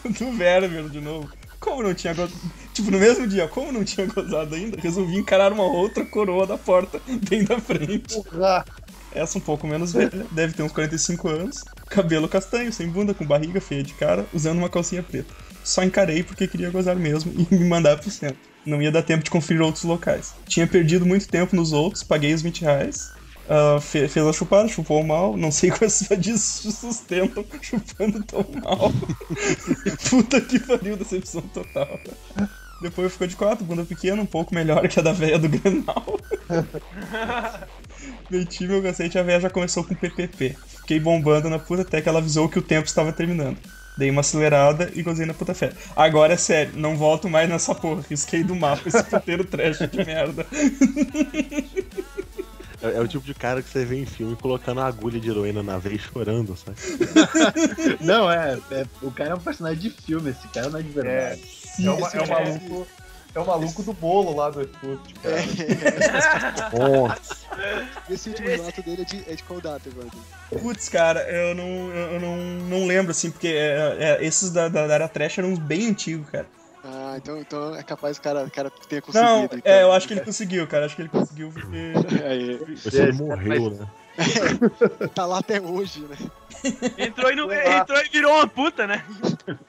do Vermeer de novo. Como não tinha gozado. Tipo, no mesmo dia, como não tinha gozado ainda, resolvi encarar uma outra coroa da porta, bem da frente. Porra. Essa um pouco menos velha, deve ter uns 45 anos. Cabelo castanho, sem bunda, com barriga feia de cara, usando uma calcinha preta. Só encarei porque queria gozar mesmo e me mandar pro centro. Não ia dar tempo de conferir outros locais. Tinha perdido muito tempo nos outros, paguei os 20 reais. Ah, fe- fez a chupada, chupou mal. Não sei quais disso sustentam chupando tão mal. Puta que pariu, decepção total. Depois ficou de quatro, bunda pequena, um pouco melhor que a da véia do Grenal. Meti meu cacete e a véia já começou com PPP. Fiquei bombando na puta até que ela avisou que o tempo estava terminando. Dei uma acelerada e gozei na puta fé. Agora é sério, não volto mais nessa porra. Risquei do mapa esse puteiro trash de merda. É, é o tipo de cara que você vê em filme colocando a agulha de heroína na veia e chorando, sabe? Não, é, é- O cara é um personagem de filme, esse cara não é de verdade. É, o, é o maluco. É o maluco do bolo lá do Efut, cara. Nossa. Esse último relato dele é de, é de qual data, Evandro? Putz, cara, eu não, eu não, não lembro, assim, porque é, é, esses da, da, da era trash eram uns bem antigos, cara. Ah, então, então é capaz o cara, o cara tenha conseguido. Não, então. é, eu acho que ele conseguiu, cara. Acho que ele conseguiu porque. Aí, Você ele morreu, né? tá lá até hoje, né? Entrou e, não, entrou e virou uma puta, né?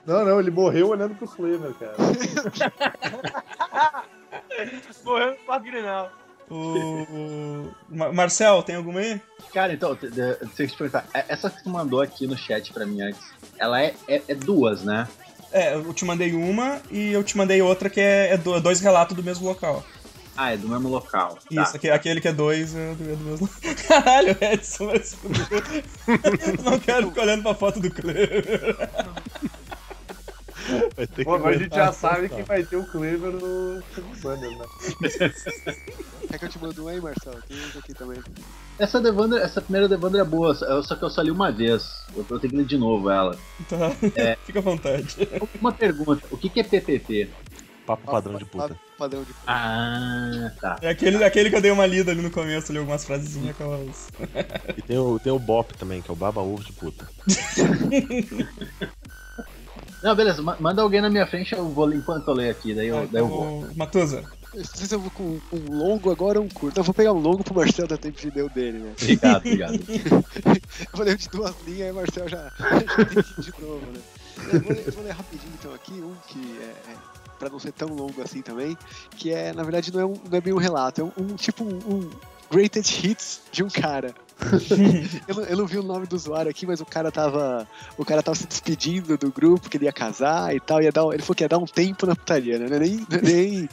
Não, não, ele morreu olhando pro Clever, cara. Morreu no Parque Grenal. O, o- Ma- Marcel, tem alguma aí? Cara, então, deixa eu te perguntar. é- Essa que tu mandou aqui no chat pra mim antes, ela é, é, é duas, né? É, eu te mandei uma e eu te mandei outra que é, é do- dois relatos do mesmo local. Ah, é do mesmo local. Isso, Tá. aque- aquele que é dois é do, é do mesmo. Caralho, Edson, vai se fuder. Não quero ficar olhando pra foto do Clever. Pô, agora a gente já sabe essa que vai ter o Clever no banner, né? Quer que eu te mando um aí, Marcelo? Tem uns aqui também. Essa, Devandra, essa primeira Devandra é boa, só que eu só li uma vez. Eu, eu tenho que ler de novo ela. Tá, É. fica à vontade. Uma pergunta: o que, que é PPP? Papo padrão de puta. Pa- Padrão de Ah, tá. É aquele, aquele que eu dei uma lida ali no começo, ali algumas frasezinhas com elas. E tem o, tem o Bop também, que é o Baba Ovo de puta. Não, beleza, ma- manda alguém na minha frente, eu vou enquanto eu leio aqui, daí eu, Ah, daí eu então, vou. Matusa. Não sei se eu vou com um longo agora ou um curto. Eu vou pegar um longo pro Marcelo dar tempo de o dele, né? Obrigado, obrigado. Eu vou ler de duas linhas e o Marcelo já, já tem que ir de novo, né? Eu vou, ler, eu vou ler rapidinho então aqui, um que é, é pra não ser tão longo assim também, que é, na verdade, não é, um, não é bem um relato, é um, um tipo um, um greatest hits de um cara. Eu, não, eu não vi o nome do usuário aqui, mas o cara tava. O cara tava se despedindo do grupo, que ele ia casar e tal. Ia dar, ele falou que ia dar um tempo na putaria, né? É nem. é nem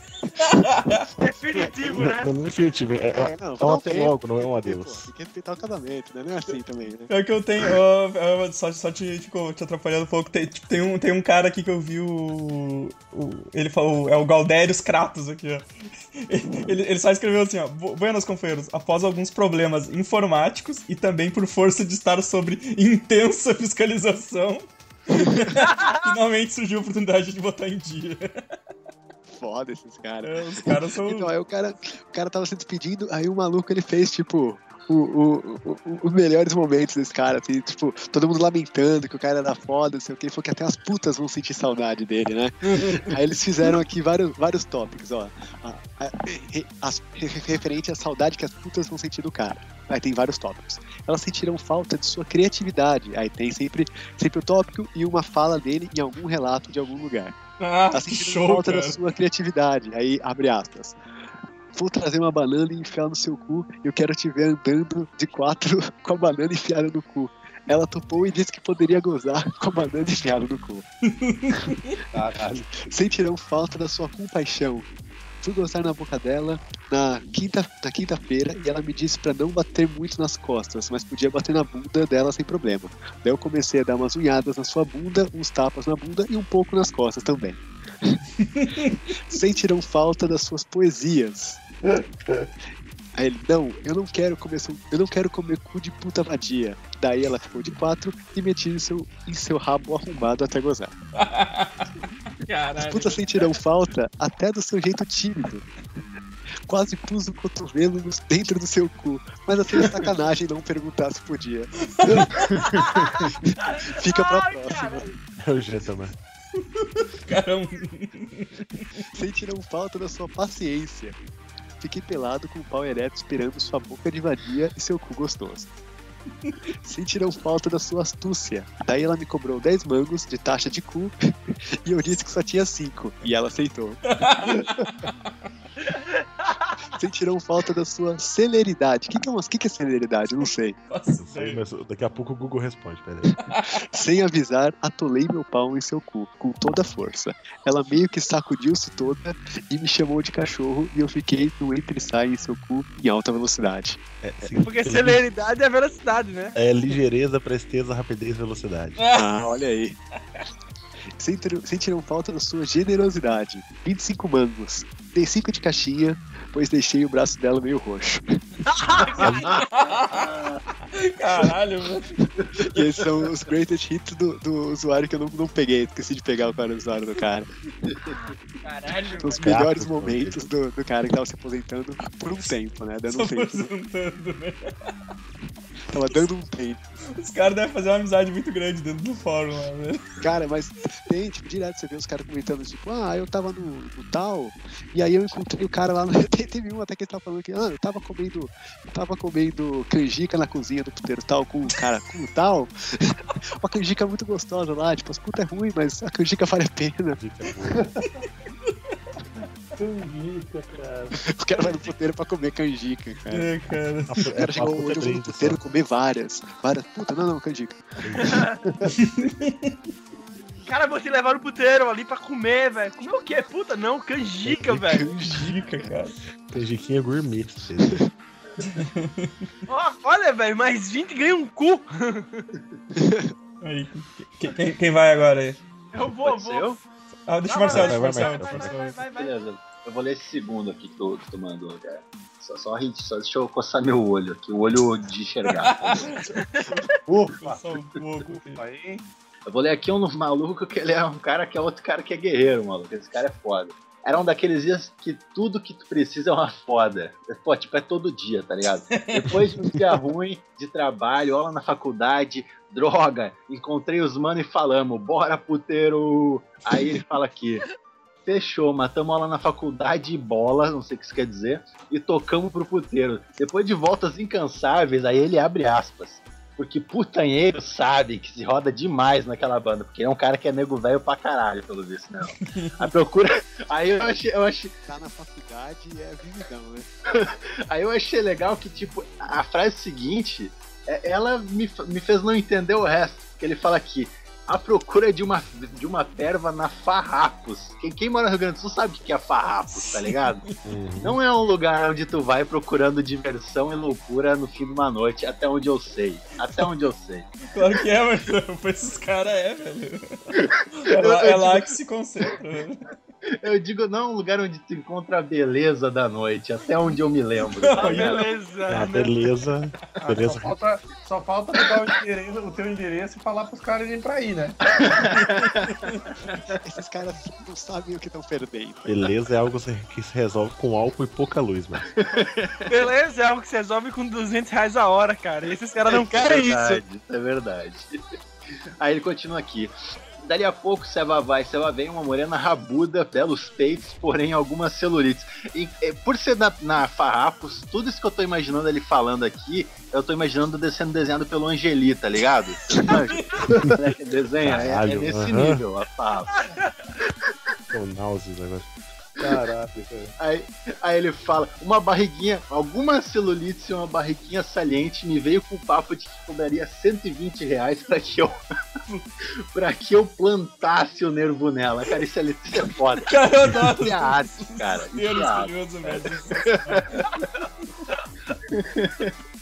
Definitivo, né? Não, não é definitivo, é, é, não, é um até tempo, logo, não é um adeus. tem que respeitar o casamento, né? Não é assim também, né? É que eu tenho. ó, só, só te, tipo, te atrapalhando um pouco. Tem, tipo, tem, um, tem um cara aqui que eu vi o. o- ele falou. É o Galdérios Kratos aqui, ó. Ele, ele só escreveu assim, ó. "Bu- Buenas, companheiros. Após alguns problemas informáticos e também por força de estar sob intensa fiscalização. Finalmente surgiu a oportunidade de botar em dia. Foda esses caras. É, os caras são. Então, aí o cara, o cara tava se despedindo, aí o maluco ele fez, tipo, o, o, o- os melhores momentos desse cara, assim, tipo, todo mundo lamentando que o cara era foda, não sei o que, ele falou que até as putas vão sentir saudade dele, né? aí eles fizeram aqui vários, vários tópicos, ó. A- a- re- referente à saudade que as putas vão sentir do cara. Aí tem vários tópicos. Elas sentirão falta de sua criatividade. Aí tem sempre, sempre o tópico e uma fala dele em algum relato de algum lugar. Ah, Tá sentindo show, falta cara. da sua criatividade. Aí, abre aspas. Vou trazer uma banana e enfiar no seu cu. Eu quero te ver andando de quatro com a banana enfiada no cu. Ela topou e disse que poderia gozar com a banana enfiada no cu. Caralho. Sentirão falta da sua compaixão. Fui gozar na boca dela na quinta na quinta-feira e ela me disse pra não bater muito nas costas, mas podia bater na bunda dela sem problema. Daí eu comecei a dar umas unhadas na sua bunda, uns tapas na bunda e um pouco nas costas também. Sentirão falta das suas poesias. Aí ele, não, eu não quero comer seu, eu não quero comer cu de puta vadia. Daí ela ficou de quatro e meti em seu, em seu rabo arrombado até gozar. As Caralho. putas sentirão falta até do seu jeito tímido. Quase pus o cotovelo dentro do seu cu, mas achei sacanagem não perguntar se podia. Fica pra Ai, próxima. É o G também. Caramba. Sentirão falta da sua paciência. Fiquei pelado com o pau ereto esperando sua boca de vadia e seu cu gostoso. Sentiram falta da sua astúcia. Daí ela me cobrou 10 mangos de taxa de cu e eu disse que só tinha 5. E ela aceitou. Sentiram falta da sua celeridade. O que, que, é, uma- que, que é celeridade? Eu não sei. Nossa, Não sei, mas daqui a pouco o Google responde, peraí. Sem avisar, atolei meu pau em seu cu, com toda a força. Ela meio que sacudiu-se toda e me chamou de cachorro e eu fiquei no entre e sai em seu cu em alta velocidade. É, sim, Porque celeridade é velocidade, né? é ligeireza, presteza, rapidez, velocidade. Ah, olha aí. Sentiram, sentiram falta da sua generosidade. 25 mangos. Dei 5 de caixinha, pois deixei o braço dela meio roxo. Caralho, velho. E esses são os greatest hits do, do usuário que eu não, não peguei. Esqueci de pegar o cara do usuário do cara. Caralho. São os melhores momentos do, do cara que tava se aposentando por um tempo, né? Dando Só um tempo. apresentando, né? Tava dando um tempo. Os caras devem fazer uma amizade muito grande dentro do fórum lá, velho. Cara, mas tem, tipo, direto você vê os caras comentando, tipo, ah, eu tava no, no tal, e aí eu encontrei o cara lá no. Te- Teve um até que ele tava falando que, ah, eu tava comendo. Eu tava comendo canjica na cozinha do puteiro tal com o cara, com o tal. Uma canjica muito gostosa lá, tipo, as puta é ruim, mas a canjica vale a pena. Canjica, cara. O cara vai no puteiro pra comer canjica, cara. É, cara. O cara chegou hoje, eu vou no puteiro comer várias. Várias. Puta, não, não, canjica. Cara, você levar no puteiro ali pra comer, velho. Comer o quê? Puta, não, canjica, velho. Canjica, cara. Canjiquinha gourmet. Ó, olha, velho, mais 20 ganha um cu. Aí, que- quem, quem vai agora aí? Eu vou, Pode ser vou. Ah, deixa o Marcelo, deixa o Marcelo. Beleza, eu vou ler esse segundo aqui que tu, que tu mandou, cara. Só, só, ri- só deixa eu coçar meu olho aqui, o olho de enxergar. Ufa, Só um pouco. aí. Eu vou ler aqui um maluco que ele é um cara que é outro cara que é guerreiro, maluco. Esse cara é foda. Era um daqueles dias que tudo que tu precisa é uma foda. Pô, tipo, é todo dia, tá ligado? Depois de um dia ruim de trabalho, aula na faculdade, droga, encontrei os mano e falamos, bora puteiro. Aí ele fala aqui, fechou, matamos aula na faculdade e bola, não sei o que isso quer dizer, e tocamos pro puteiro. Depois de voltas incansáveis, aí ele abre aspas. Porque putanheiro sabe que se roda demais naquela banda, porque é um cara que é nego velho pra caralho, pelo visto, não. A procura. Aí eu achei, eu achei, Tá na faculdade e é vividão, né? aí eu achei legal que, tipo, a frase seguinte, ela me, me fez não entender o resto. Que ele fala aqui. A procura de uma, de uma perva na Farrapos. Quem, quem mora no Rio Grande do Sul sabe o que é Farrapos, tá ligado? Uhum. Não é um lugar onde tu vai procurando diversão e loucura no fim de uma noite, até onde eu sei. Até onde eu sei. Claro que é. Pra esses caras é, velho. É lá, é lá que se concentra. velho. Eu digo, não é um lugar onde tu encontra a beleza da noite, até onde eu me lembro. tá ligado? Beleza. Ah, beleza. Ah, Beleza. Só falta, só falta tu dar o, o teu endereço e falar pros caras irem pra aí, né? Esses caras não sabem o que estão perdendo. Beleza é algo que se resolve com álcool e pouca luz, mano. Beleza, é algo que se resolve com 200 reais a hora, cara. E esses caras não querem isso. verdade, isso é verdade. Aí ele continua aqui. Dali a pouco, Seva vai, Seva vem, uma morena rabuda, belos peitos, porém algumas celulites. E eh, por ser na, na Farrapos, tudo isso que eu tô imaginando ele falando aqui, eu tô imaginando sendo desenhado pelo Angeli, tá ligado? Desenha, é, é Caralho, nesse aham. nível a Farrapos. Tô náuseas agora. Caraca, cara. Aí, aí ele fala, uma barriguinha, alguma celulite e uma barriguinha saliente me veio com o papo de que cobraria 120 reais pra que eu pra que eu plantasse o nervo nela. Cara, isso é, isso é foda. Cara, eu adoro. Isso é arte, cara. Isso Deus é arte. curioso, velho.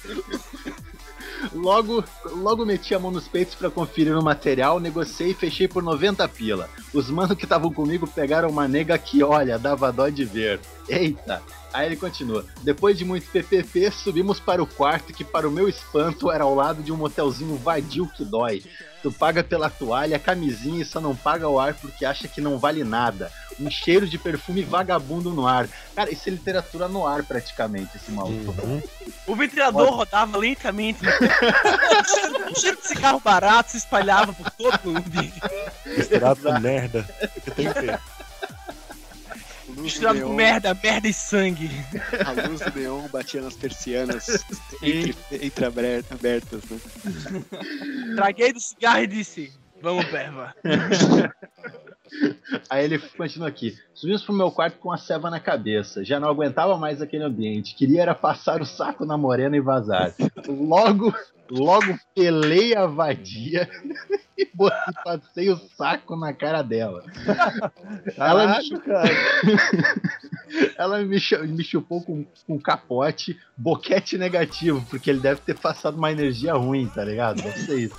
Logo, logo meti a mão nos peitos pra conferir o material, negociei e fechei por 90 pila. Os manos que estavam comigo pegaram uma nega que, olha, dava dó de ver. Eita! Aí ele continua. Depois de muito PPP, subimos para o quarto que, para o meu espanto, era ao lado de um motelzinho vadio que dói. Tu paga pela toalha, camisinha e só não paga o ar porque acha que não vale nada. Um cheiro de perfume vagabundo no ar. Cara, isso é literatura no ar praticamente, esse maluco. Uhum. O ventilador rodava lentamente. O cheiro de cigarro barato se espalhava por todo o ambiente. Com merda. Que tem que ter. Misturado do com merda, merda e sangue. a luz do neon batia nas persianas entre, entre aber- abertas, né? Traguei do cigarro e disse: Vamos, perva. Aí ele continua aqui. Subimos pro meu quarto com a ceva na cabeça. Já não aguentava mais aquele ambiente. Queria era passar o saco na morena e vazar. Logo, logo pelei a vadia e botei- passei o saco na cara dela. Ela me, ela me, me chupou com, com capote, boquete negativo, porque ele deve ter passado uma energia ruim, tá ligado? Deve ser isso.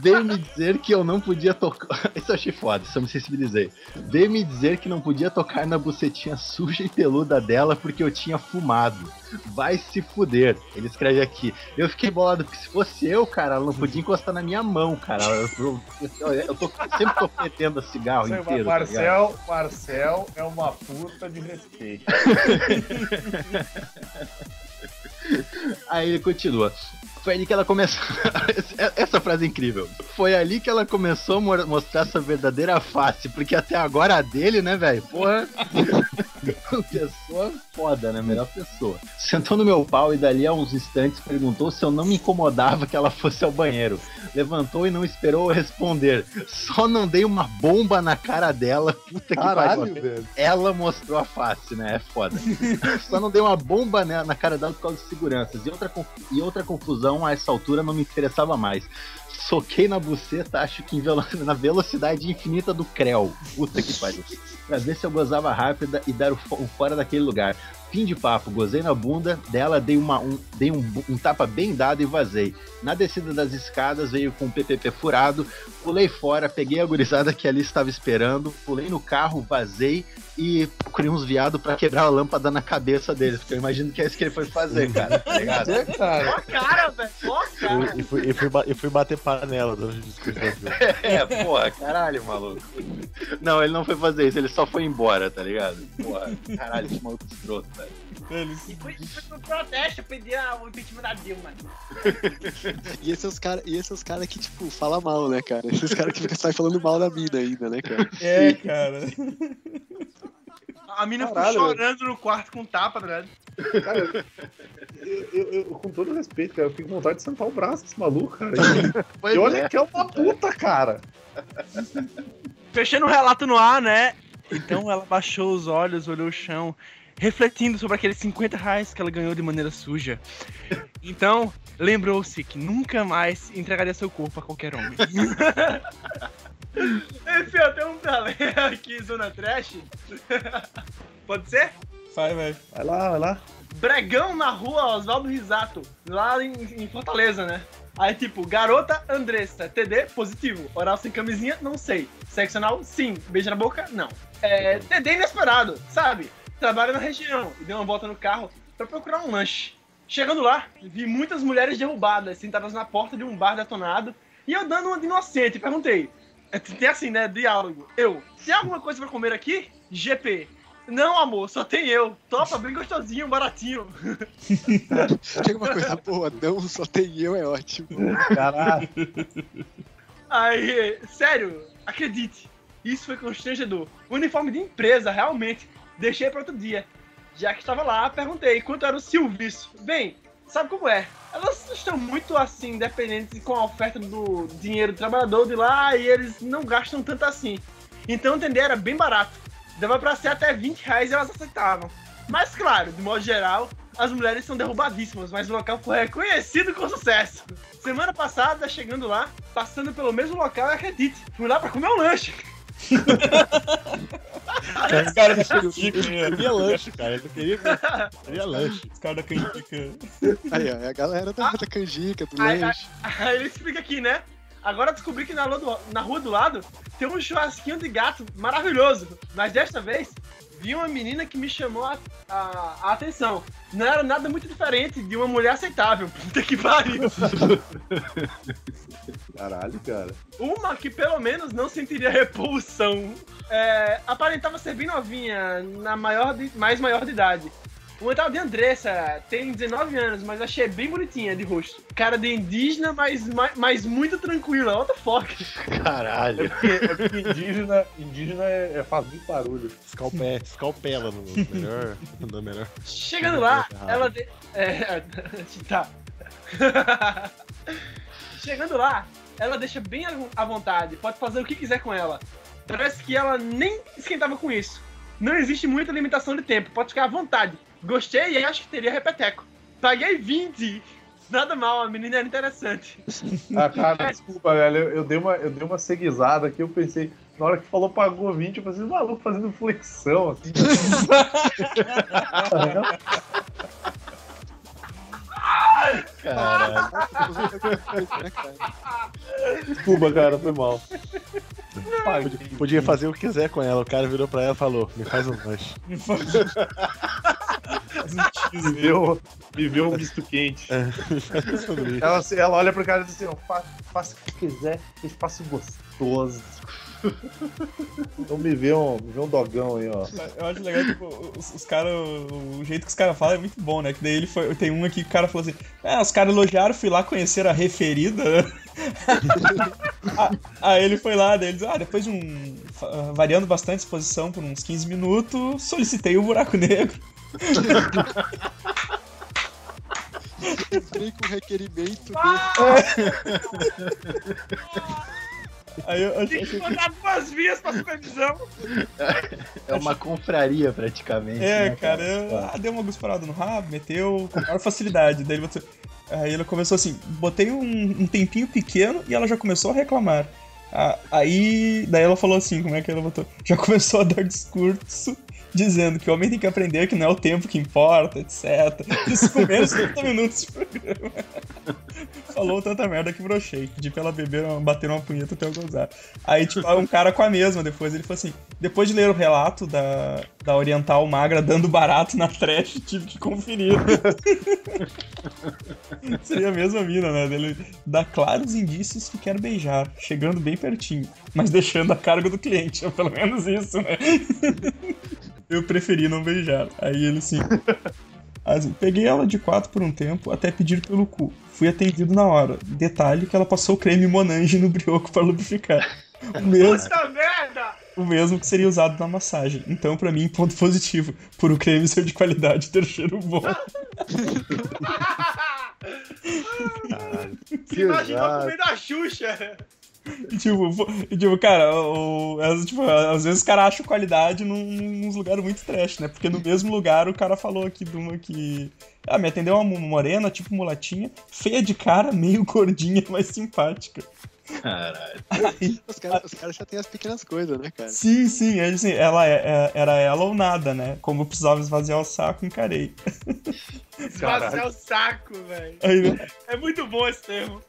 Veio me dizer que eu não podia tocar. Isso eu achei foda, isso eu me sensibilizei. Veio me dizer que não podia tocar na bucetinha suja e peluda dela porque eu tinha fumado. Vai se fuder. Ele escreve aqui. Eu fiquei bolado, porque se fosse eu, cara, ela não podia encostar na minha mão, cara. Eu, eu, eu- tô, sempre tô fedendo cigarro inteiro. tá? Marcel, Marcel é uma puta de respeito. Aí ele continua. Foi ali que ela começou. Essa frase é incrível. Foi ali que ela começou a mo- mostrar sua verdadeira face, porque até agora a dele, né, velho? Porra. pessoa foda, né? Melhor pessoa. Sentou no meu pau e dali a uns instantes perguntou se eu não me incomodava que ela fosse ao banheiro. Levantou e não esperou eu responder. Só não dei uma bomba na cara dela. Puta que pariu. velho. Ela mostrou a face, né? É foda. Só não dei uma bomba né, na cara dela por causa de seguranças. E outra, e outra confusão a essa altura não me interessava mais. Soquei na buceta, acho que na velocidade infinita do Creu. Puta que pariu. Pra ver se eu gozava rápida e dar o, o fora daquele lugar. Fim de papo, gozei na bunda dela, dei, uma, um, dei um, um tapa bem dado e vazei. Na descida das escadas, veio com o PPP furado, pulei fora, peguei a gurizada que ali estava esperando, pulei no carro, vazei e procurei uns viados pra quebrar a lâmpada na cabeça deles, porque eu imagino que é isso que ele foi fazer, cara. Tá ligado? É, cara. Cara, velho. A cara. E fui, e fui, e fui bater panela durante o discurso. É, porra, caralho, maluco. Não, ele não foi fazer isso, ele só foi embora, tá ligado? Porra, caralho, esse maluco escroto, velho. Ele E foi, foi pro protesto pedir o impeachment da Dilma. E esses os caras esse cara que, tipo, fala mal, né, cara? Esses caras que ficam saem falando mal da mina ainda, né, cara? É, cara. A mina Caralho, ficou chorando no quarto com tapa, ligado? Cara, eu, eu- eu- com todo respeito, cara, eu fico com vontade de sentar o braço desse maluco, cara. Pois E olha é. que é uma puta, cara. Fechando o relato no ar, né? Então ela baixou os olhos, olhou o chão, refletindo sobre aqueles 50 reais que ela ganhou de maneira suja. Então, lembrou-se que nunca mais entregaria seu corpo a qualquer homem. Enfim, eu tenho um pra ler aqui, Zona Trash. Pode ser? Vai, vai. Vai lá, vai lá. Bregão na rua Oswaldo Risato, lá em, em Fortaleza, né? Aí, tipo, garota Andressa, TD positivo. Oral sem camisinha, não sei. Sexo anal, sim. Beijo na boca, não. É, TD inesperado, sabe? Trabalha na região e deu uma volta no carro pra procurar um lanche. Chegando lá, vi muitas mulheres derrubadas, sentadas na porta de um bar detonado, e eu dando uma de inocente, perguntei. é, Tem assim, né? Diálogo. Eu, tem alguma coisa pra comer aqui? GP. Não, amor, só tem eu. Topa, bem gostosinho, baratinho. Chega uma coisa boa, não, só tem eu, é ótimo. Caralho. Aí, sério, acredite, isso foi constrangedor. O uniforme de empresa, realmente, deixei para outro dia. Já que estava lá, perguntei quanto era o serviço. Bem, sabe como é? Elas estão muito assim, dependentes com a oferta do dinheiro do trabalhador de lá e eles não gastam tanto assim. Então entender era bem barato. Dava pra ser até 20 reais e elas aceitavam. Mas claro, de modo geral, as mulheres são derrubadíssimas, mas o local foi reconhecido com sucesso. Semana passada, chegando lá, passando pelo mesmo local, acredite, fui lá pra comer um lanche. Os caras da canjica, Eu né? queria lanche, cara. Eu não queria, queria lanche. Os caras da canjica. Aí, ó, é a galera da, da canjica, do Aí, lanche. Aí ele explica aqui, né? Agora descobri que na rua, do, na rua do lado tem um churrasquinho de gato maravilhoso. Mas desta vez vi uma menina que me chamou a, a- a atenção. Não era nada muito diferente de uma mulher aceitável. Puta que pariu. Caralho, cara. Uma que pelo menos não sentiria repulsão. É, aparentava ser bem novinha, na maior de- mais maior de idade. Uma tal de Andressa, tem 19 anos, mas achei bem bonitinha de rosto. Cara de indígena, mas, mas, mas muito tranquila. What the fuck? Caralho. É porque, é porque indígena, indígena é, é- faz muito barulho. Escalpe, escalpela no melhor. No melhor. Chegando lá, ela. De... É, tá. Chegando lá, ela deixa bem à vontade, pode fazer o que quiser com ela. Parece que ela nem esquentava com isso. Não existe muita limitação de tempo, pode ficar à vontade. Gostei e acho que teria repeteco. Paguei 20. Nada mal, a menina era interessante. Ah, cara, desculpa, velho. Eu, eu dei uma, eu dei uma seguizada aqui, eu pensei, na hora que falou pagou 20, eu pensei, maluco fazendo flexão, assim. Caralho. Desculpa, cara, foi mal. Podia, podia fazer o que quiser com ela. O cara virou pra ela e falou: Me faz um lanche. Me deu, me deu um misto quente. É, faz um. Ela, ela olha pro cara e diz assim, faça o que quiser, espaço gostoso. Então me vê um, me vê um dogão aí, ó. Eu acho legal, tipo, os, os caras. O jeito que os caras falam é muito bom, né? Que daí ele foi. Tem um aqui que o cara falou assim: É, os caras elogiaram, fui lá conhecer a referida. Ah, Aí ele foi lá, daí ele disse, ah, depois de um. variando bastante a exposição por uns 15 minutos, solicitei o buraco negro. Entrei com requerimento Aí eu achei. Tem que mandar duas vias pra supervisão. É uma confraria praticamente. É, né, cara, eu, ah, deu uma gusparada no rabo, meteu com maior facilidade. Daí ele botou, aí ele começou assim, botei um, um tempinho pequeno e ela já começou a reclamar. Ah, aí, daí ela falou assim, como é que ela botou? Já começou a dar discurso dizendo que o homem tem que aprender que não é o tempo que importa, etc. Isso com menos de 30 minutos de programa. Falou tanta merda que brochei. Pedi pra ela beber, bater uma punheta até eu gozar. Aí, tipo, um cara com a mesma depois, ele falou assim: depois de ler o relato da, da Oriental Magra dando barato na trash, tive que conferir. Seria a mesma mina, né? Ele dá claros indícios que quer beijar, chegando bem pertinho, mas deixando a cargo do cliente. É pelo menos isso, né? Eu preferi não beijar. Aí ele assim. Assim, peguei ela de quatro por um tempo até pedir pelo cu. Fui atendido na hora. Detalhe que ela passou creme Monange no brioco para lubrificar. O mesmo, Puta merda! o mesmo que seria usado na massagem. Então, pra mim, ponto positivo. Por o creme ser de qualidade e ter cheiro bom. Você imaginou comendo a Xuxa? E, tipo, tipo, cara, o, tipo, às vezes o cara acha qualidade num, num lugar muito trash, né? Porque no mesmo lugar o cara falou aqui de uma que. Ah, me atendeu uma morena, tipo mulatinha, feia de cara, meio gordinha, mas simpática. Caralho. Os caras os caras já têm as pequenas coisas, né, cara? Sim, sim, aí, assim, ela é- é- era ela ou nada, né? Como eu precisava esvaziar o saco, encarei. Esvaziar o saco, velho. Aí, É muito bom esse termo.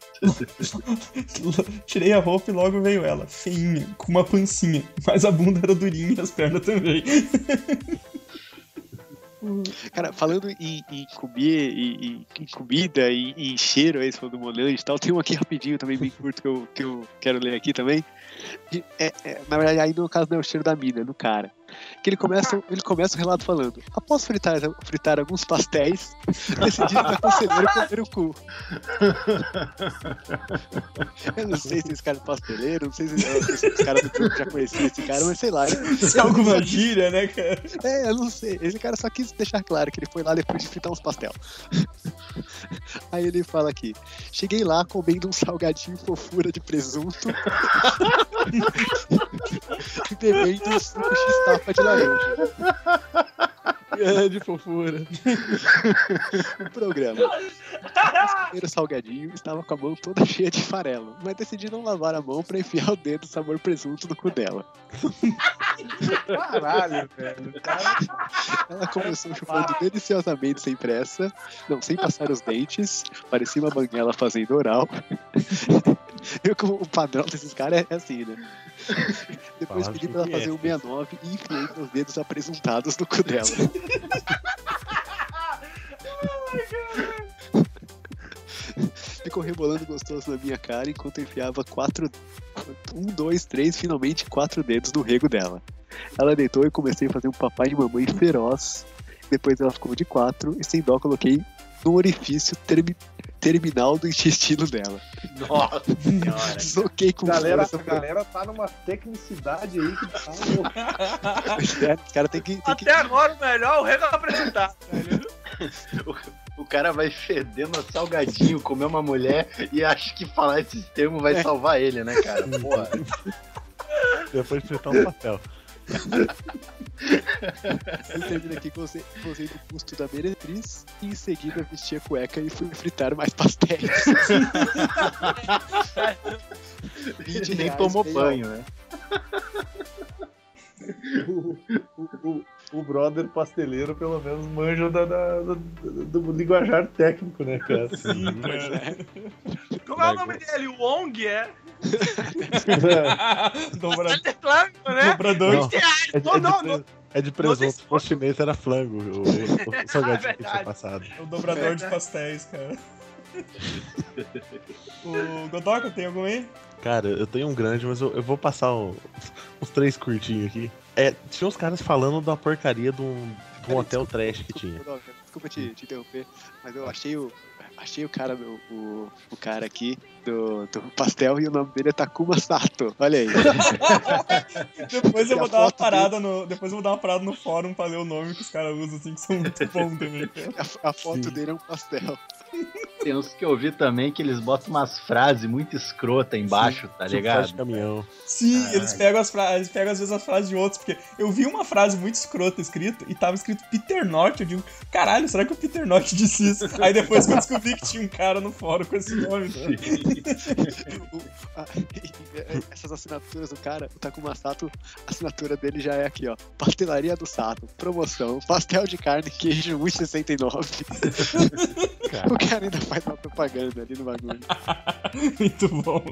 tirei a roupa e logo veio ela, feinha, com uma pancinha, mas a bunda era durinha e as pernas também. Cara, falando em, em comer, em, em- comida em, em cheiro, aí, do Monange e tal, tem um aqui rapidinho também, bem curto, que eu, que eu quero ler aqui também. É- é, na verdade, aí no caso não é o cheiro da mina, é do cara. Que ele começa, ele começa o relato falando: Após fritar, fritar alguns pastéis, decidi pra conselheiro comer o cu. Eu não sei se esse cara é pasteleiro, não sei se, se do grupo já conheciam esse cara, mas sei lá. Isso é alguma gíria, né, cara? É, eu não sei. Esse cara só quis deixar claro que ele foi lá depois de fritar uns pastel. Aí ele fala aqui: Cheguei lá comendo um salgadinho fofura de presunto e bebendo um suco x-tapa de laranja. Grande fofura. O programa. O primeiro salgadinho estava com a mão toda cheia de farelo, mas decidi não lavar a mão pra enfiar o dedo sabor presunto no cu dela. Caralho, velho. Ela começou chupando deliciosamente sem pressa, não, sem passar os dentes, parecia uma banguela fazendo oral. Eu, como o padrão desses caras é assim, né? Depois pedi o pra ela fazer é, um 69 e enfiei meus dedos apresuntados no cu dela. Ficou rebolando gostoso na minha cara enquanto enfiava quatro. Um, dois, três, finalmente quatro dedos no rego dela. Ela deitou e comecei a fazer um papai e mamãe feroz depois ela ficou de quatro, e sem dó coloquei no orifício termi- terminal do intestino dela. Nossa senhora. Soquei com Galera, força. a galera tá numa tecnicidade aí que tá louco. É, Os caras tem que, tem que Até agora o melhor é o Rego apresentar. O cara vai fedendo a salgadinho, comer uma mulher e acha que falar esses termos vai salvar ele, né, cara? Porra. Depois de fritar um papel. Ele termina aqui com você, do busto da meretriz e em seguida vesti a cueca e fui fritar mais pastéis. 20 Nem tomou banho, né? O, o, o, o brother pasteleiro, pelo menos, manja da, da- da- do, do linguajar técnico, né, cara? Sim, cara. Como é o nome dele? O Wong, é? Dobra- É claro, né? Dobrador. Não. 20 reais. É de, Não, é de não, é de presunto. se fosse chinês, era flango. O, o, o salgadinho que tinha verdade. passado. É o dobrador de pastéis, cara. O Godoka, tem algum aí? Cara, eu tenho um grande, mas eu, eu vou passar um- uns três curtinhos aqui. É, tinha uns caras falando da porcaria de um, de um hotel trash que tinha. Desculpa, desculpa te, te interromper, mas eu achei o, achei o cara, do, o, o cara aqui do, do pastel e o nome dele é Takuma Sato. Olha aí. Depois eu vou dar uma parada no. Depois eu vou dar uma parada no fórum pra ler o nome que os caras usam, assim, que são muito bons também. A, a foto Sim. dele é um pastel. Tem uns que eu vi também que eles botam umas frases muito escrota embaixo, tá Tipo, faz de ligado? caminhão. Sim, Caralho. eles pegam as frases, eles pegam às vezes as frases de outros, porque eu vi uma frase muito escrota escrita e tava escrito Peter Norte, eu digo, caralho, será que o Peter Norte disse isso? Aí depois que eu descobri que tinha um cara no fórum com esse nome, né? Essas assinaturas do cara, o Takuma Sato, a assinatura dele já é aqui, ó. Pastelaria do Sato, promoção, pastel de carne, queijo 1,69. o cara ainda faz uma propaganda ali no bagulho. Muito bom.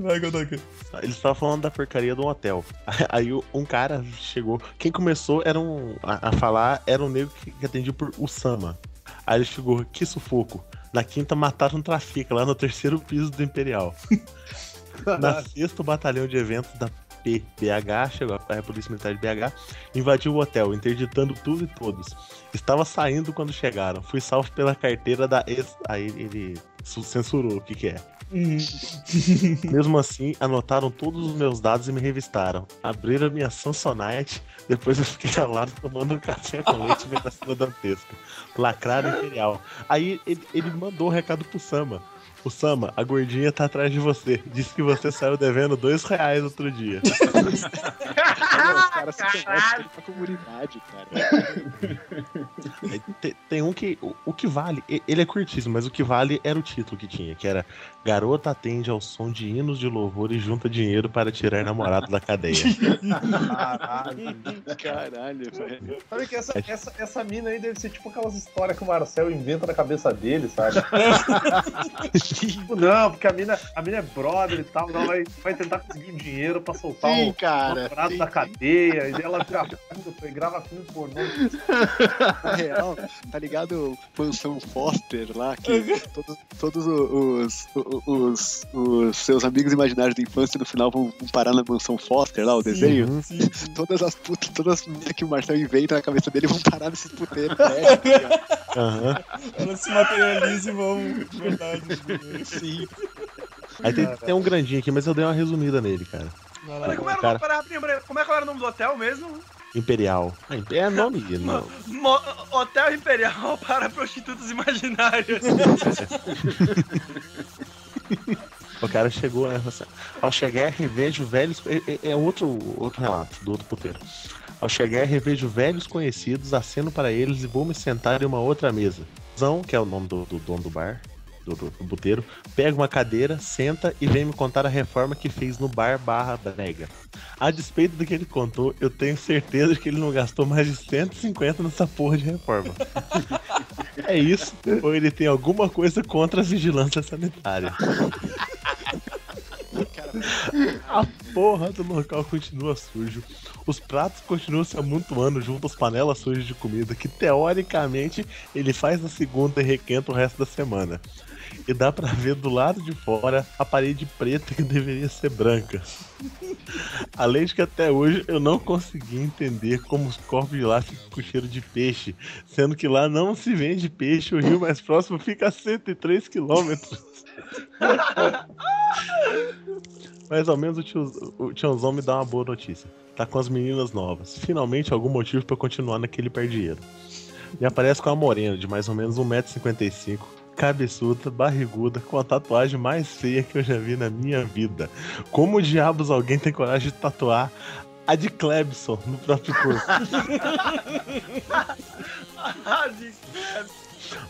Vai, Godoka. Eles estavam falando da porcaria do hotel. Aí um cara chegou. Quem começou era um, a, a falar era um negro que, que atendia por Usama. Aí ele chegou, que sufoco. Na quinta mataram um trafica lá no terceiro piso do Imperial. Na sexta, o batalhão de eventos da PBH, chegou a Polícia Militar de BH, invadiu o hotel, interditando tudo e todos. Estava saindo quando chegaram. Fui salvo pela carteira da ex. Aí ele su- censurou o que, que é. Uhum. Mesmo assim, anotaram todos os meus dados e me revistaram. Abriram minha Samsonite, depois eu fiquei ao lado tomando um café com leite vendo a cena dantesca. Lacrado imperial. Aí ele, ele mandou o recado pro Sama. O Sama, a gordinha tá atrás de você. Disse que você saiu devendo dois reais outro dia. Os caras se pra comunidade, cara. Aí te- tem, um que. O, o que vale, ele é curtíssimo, mas o que vale era o título que tinha, que era Garota atende ao som de hinos de louvor e junta dinheiro para tirar namorado da cadeia. Caralho. Caralho, velho. Sabe que essa, essa, essa mina aí deve ser tipo aquelas histórias que o Marcel inventa na cabeça dele, sabe? tipo, não, porque a mina, a mina é brother e tal, ela vai, vai tentar conseguir um dinheiro pra soltar Sim, o cara. namorado sim. da cadeia, e ela foi, grava filme pornô. Na real, tá ligado o Mansão Foster lá, que todos, todos os, os, os, os seus amigos imaginários da infância no final vão, vão parar na Mansão Foster lá, o desenho? Sim, sim. Todas as putas, todas as meninas que o Marcel inventa na cabeça dele vão parar nesses puteiros. né. Elas se materializam e vão verdade. Sim. Aí tem, tem um grandinho aqui, mas eu dei uma resumida nele, cara. Peraí, como, era o Cara. como é que era o nome do hotel mesmo? Imperial. Ah, É nome, não. Mo- hotel Imperial para prostitutas imaginárias. O cara chegou, né? Assim, Ao chegar, revejo velhos. É, é- é outro, outro relato do outro puteiro. Ao chegar, revejo velhos conhecidos, aceno para eles e vou me sentar em uma outra mesa. Zão, que é o nome do, do dono do bar, do, do, do puteiro, pega uma cadeira, senta e vem me contar a reforma que fez no bar barra brega. A despeito do que ele contou, eu tenho certeza de que ele não gastou mais de 150 nessa porra de reforma. é isso, ou ele tem alguma coisa contra a vigilância sanitária. A porra do local continua sujo. Os pratos continuam se amontoando junto às panelas sujas de comida, que teoricamente ele faz na segunda e requenta o resto da semana. E dá pra ver do lado de fora a parede preta que deveria ser branca. Além de que até hoje eu não consegui entender como os corpos de lá ficam com cheiro de peixe, sendo que lá não se vende peixe, o rio mais próximo fica a 103 quilômetros. Mais ou menos o, tio, o tiozão me dá uma boa notícia. Tá com as meninas novas. Finalmente algum motivo eu continuar naquele perdieiro. Me aparece com uma morena de mais ou menos 1,55m, cabeçuda, barriguda, com a tatuagem mais feia que eu já vi na minha vida. Como diabos alguém tem coragem de tatuar a de Clebson no próprio corpo?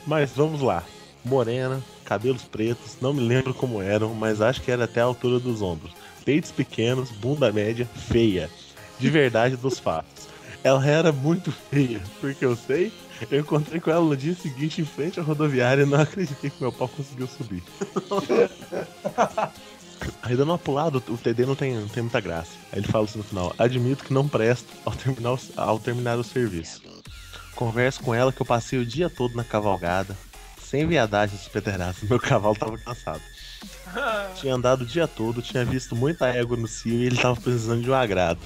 Mas vamos lá. Morena, cabelos pretos, não me lembro como eram, mas acho que era até a altura dos ombros. Peitos pequenos, bunda média, feia. De verdade dos fatos. Ela era muito feia, porque eu sei, eu encontrei com ela no dia seguinte em frente à rodoviária e não acreditei que meu pau conseguiu subir. Aí dando uma pulada, o TD não tem, não tem muita graça. Aí ele fala assim no final: Admito que não presto ao terminar, ao terminar o serviço. Converso com ela que eu passei o dia todo na cavalgada, sem viadagem super terraço. Meu cavalo tava cansado. Tinha andado o dia todo, tinha visto muita égua no cio e ele tava precisando de um agrado.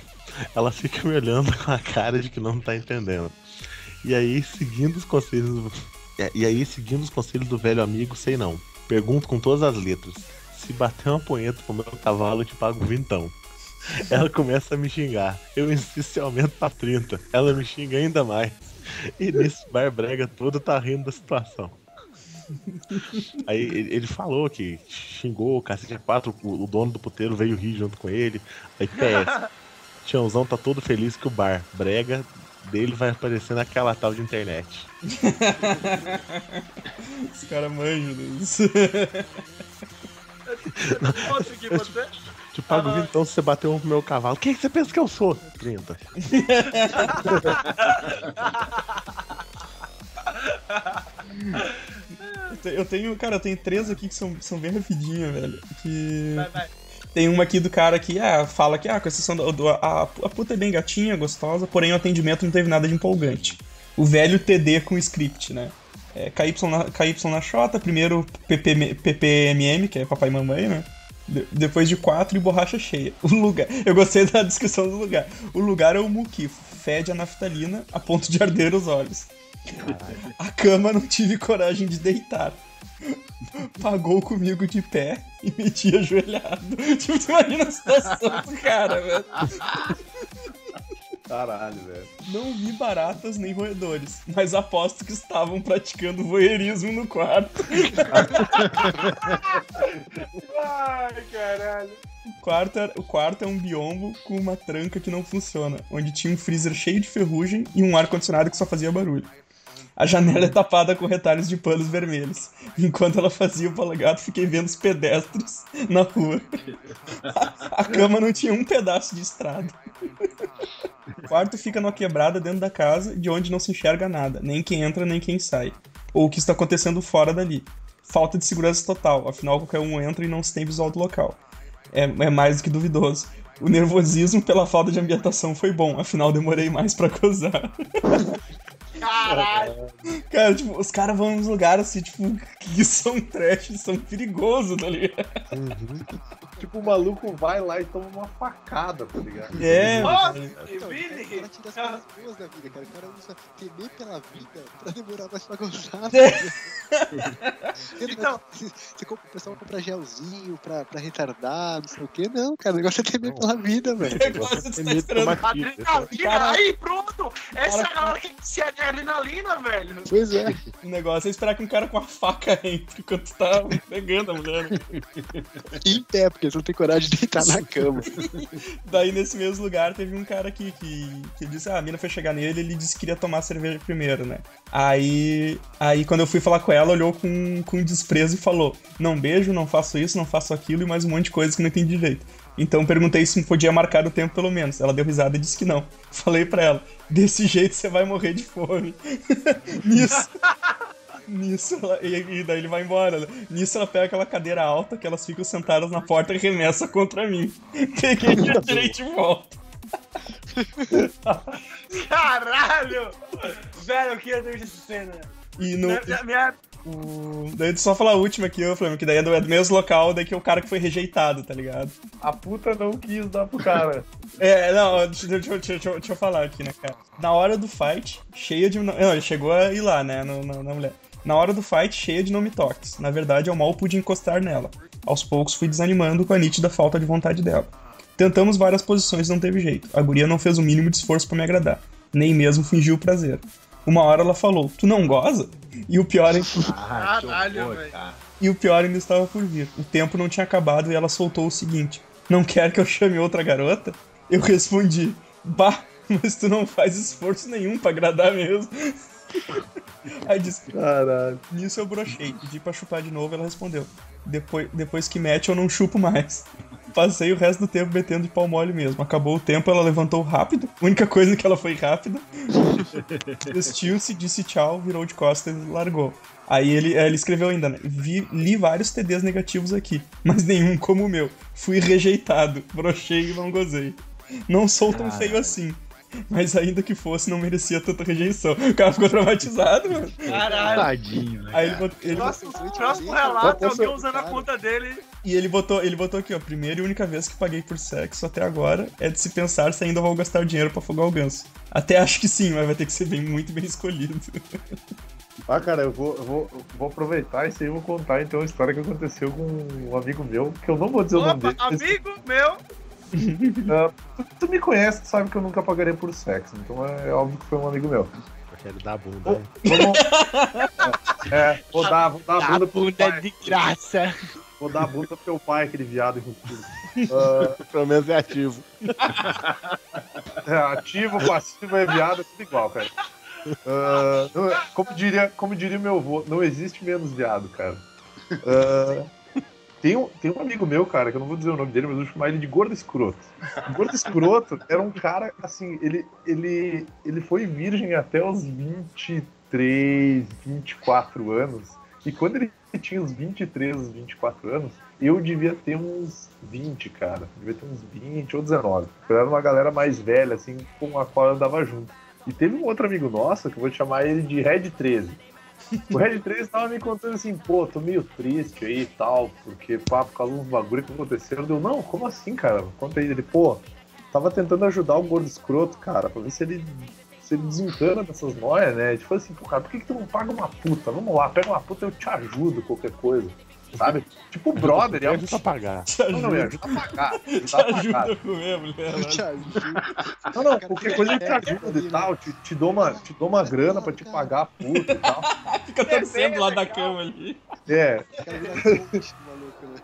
Ela fica me olhando com a cara de que não tá entendendo. E aí, seguindo os conselhos do... E aí, seguindo os conselhos do velho amigo, sei não. Pergunto com todas as letras. Se bater uma punheta pro meu cavalo, eu te pago vintão. Ela começa a me xingar. Eu insisto e aumento pra 30. Ela me xinga ainda mais. E nesse bar brega todo tá rindo da situação. Aí ele falou que xingou o cacete 4, o dono do puteiro veio rir junto com ele. Aí PS. Tiãozão tá todo feliz que o bar brega dele vai aparecer naquela tal de internet. Os caras manjam disso. Você? Te pago Ah. então se você bater um pro meu cavalo. Quem que você pensa que eu sou? 30. Eu te- Eu tenho, cara, eu tenho três aqui que são, são bem rapidinho, velho. Que. Vai, vai. Tem uma aqui do cara que ah, fala que, ah, com exceção do. do- a, a puta é bem gatinha, gostosa, porém o atendimento não teve nada de empolgante. O velho TD com script, né? É, KY, na, KY na Xota, primeiro PP, PPMM, que é papai e mamãe, né? De- depois de quatro e borracha cheia. O lugar. Eu gostei da descrição do lugar. O lugar é o muquifo. Fede a naftalina a ponto de arder os olhos. A cama não tive coragem de deitar. Pagou comigo de pé e meti ajoelhado. Tipo, tu imagina a situação do cara, velho. Caralho, velho. Não vi baratas nem roedores, mas aposto que estavam praticando voyeurismo no quarto. Ai, caralho. O quarto, era- o quarto é um biombo com uma tranca que não funciona, onde tinha um freezer cheio de ferrugem e um ar-condicionado que só fazia barulho. A janela é tapada com retalhos de panos vermelhos. Enquanto ela fazia o balagato, fiquei vendo os pedestres na rua. A, cama não tinha um pedaço de estrada. O quarto fica numa quebrada dentro da casa, de onde não se enxerga nada, nem quem entra, nem quem sai. Ou o que está acontecendo fora dali. Falta de segurança total, afinal qualquer um entra e não se tem visual do local. É, é mais do que duvidoso. O nervosismo pela falta de ambientação foi bom, afinal demorei mais pra gozar. Caralho. Cara, tipo, os caras vão nos lugares assim, tipo, que são trash, são perigosos, tá ligado? Tipo, o maluco vai lá e toma uma facada, tá ligado? É, Nossa. Então, Vini. o cara tira as coisas boas da vida, cara. O cara usa temer pela vida pra demorar mais pra gozar. Então- Você, você compra, o pessoal compra gelzinho pra, pra retardar, não sei o quê. Não, cara, o negócio é temer pela vida, velho. O negócio é que você tá. Adrenalina, Cara- aí pronto! Essa é a galera que se é de adrenalina, velho. Pois é. O negócio é esperar que um cara com a faca entre enquanto tá pegando a mulher. né? Em pé, porque você não tem coragem de deitar na cama. Daí, nesse mesmo lugar, teve um cara aqui que, que disse: Ah, a mina foi chegar nele ele disse que queria tomar cerveja primeiro, né? Aí, aí quando eu fui falar com ela, olhou com, com desprezo e falou: Não beijo, não faço isso, não faço aquilo e mais um monte de coisa que não entendi direito. Então perguntei se podia marcar o tempo pelo menos. Ela deu risada e disse que não. Falei pra ela: Desse jeito você vai morrer de fome. Nisso. Nisso, ela, e, e daí ele vai embora. né? Nisso ela pega aquela cadeira alta que elas ficam sentadas na porta e remessa contra mim. Peguei e tirei de volta. Caralho! Velho, eu queria ter visto essa cena. E no, minha- minha O... Daí só falar a última aqui, ô Flamengo, que daí é do, é do mesmo local, daí que é o cara que foi rejeitado, tá ligado? A puta não quis dar pro cara. É, não, deixa, deixa, deixa, deixa, eu falar aqui, né, cara? Na hora do fight, cheia de. Não, ele chegou a ir lá, né, no, no- na mulher. Na hora do fight, cheia de nome toques. Na verdade, eu mal pude encostar nela. Aos poucos fui desanimando com a nítida falta de vontade dela. Tentamos várias posições e não teve jeito. A guria não fez o mínimo de esforço pra me agradar. Nem mesmo fingiu o prazer. Uma hora ela falou, tu não goza? E o pior é Ah, Caralho, velho. e o pior ainda estava por vir. O tempo não tinha acabado e ela soltou o seguinte: Não quer que eu chame outra garota? Eu respondi: Bah, mas tu não faz esforço nenhum pra agradar mesmo. Aí disse: Caralho. Nisso eu brochei, pedi pra chupar de novo ela respondeu: depois, depois que mete eu não chupo mais. Passei o resto do tempo metendo de pau mole mesmo. Acabou o tempo, ela levantou rápido. A única coisa que ela foi rápida. Vestiu-se, disse tchau, virou de costas e largou. Aí ele, ele escreveu ainda, né? Vi, li vários TDs negativos aqui, mas nenhum como o meu. Fui rejeitado, brochei e não gozei. Não sou tão feio assim. Mas ainda que fosse, não merecia tanta rejeição. O cara ficou traumatizado, mano. Caralho. Tadinho, né? Aí ele ele Próximo, Próximo próximo relato, é alguém usando a conta dele. E ele botou, ele botou aqui, ó. Primeira e única vez que paguei por sexo até agora é de se pensar se ainda vou gastar dinheiro pra afogar o ganso. Até acho que sim, mas vai ter que ser bem, muito bem escolhido. Ah, cara, eu vou, eu vou, eu vou aproveitar isso aí e vou contar então a história que aconteceu com um amigo meu, que eu não vou dizer o nome Opa, dele. mas, amigo meu. ah, tu, tu me conhece, tu sabe que eu nunca pagaria por sexo, então é, óbvio que foi um amigo meu. Porque ele dá a bunda. Né? Vamos. É, vou dar, vou dar a bunda bunda pai. de graça. Vou dar a bunda pro teu pai, aquele viado enrustido. Ah, Pelo menos é ativo. É, ativo, passivo, é viado, é tudo igual, cara. Não- como, diria, como diria meu avô, não existe menos viado, cara. Ah, tem, um, tem um amigo meu, cara, que eu não vou dizer o nome dele, mas eu vou chamar ele de Gordo Escroto. O Gordo Escroto era um cara, assim, ele, ele, ele foi virgem até os 23, 24 anos. E quando ele tinha os 23, os 24 anos, eu devia ter uns 20, cara. Devia ter uns 20 ou 19. Eu era uma galera mais velha, assim, com a qual eu andava junto. E teve um outro amigo nosso, que eu vou chamar ele de Red 13. O Red 13 tava me contando assim, pô, tô meio triste aí e tal, porque pá, por causa dos bagulho que aconteceram. Deu, não, como assim, cara? Conta aí. Ele, pô, tava tentando ajudar o gordo escroto, cara, pra ver se ele, se ele desencana dessas noias, né? Ele falou assim, pô, cara, por que, que tu não paga uma puta? Vamos lá, pega uma puta, eu te ajudo, qualquer coisa. Sabe? Tipo, brother, é um Ajuda a pagar. Não, não, me ajuda, ajuda a pagar. te Ajudar a pagar. ajuda a comer mulher. Eu te ajudo. Não, não, qualquer coisa eu te ajuda e tal, te, te, dou uma, te dou uma grana pra te pagar a puta e tal. Fica torcendo lá da cama ali. É, O né?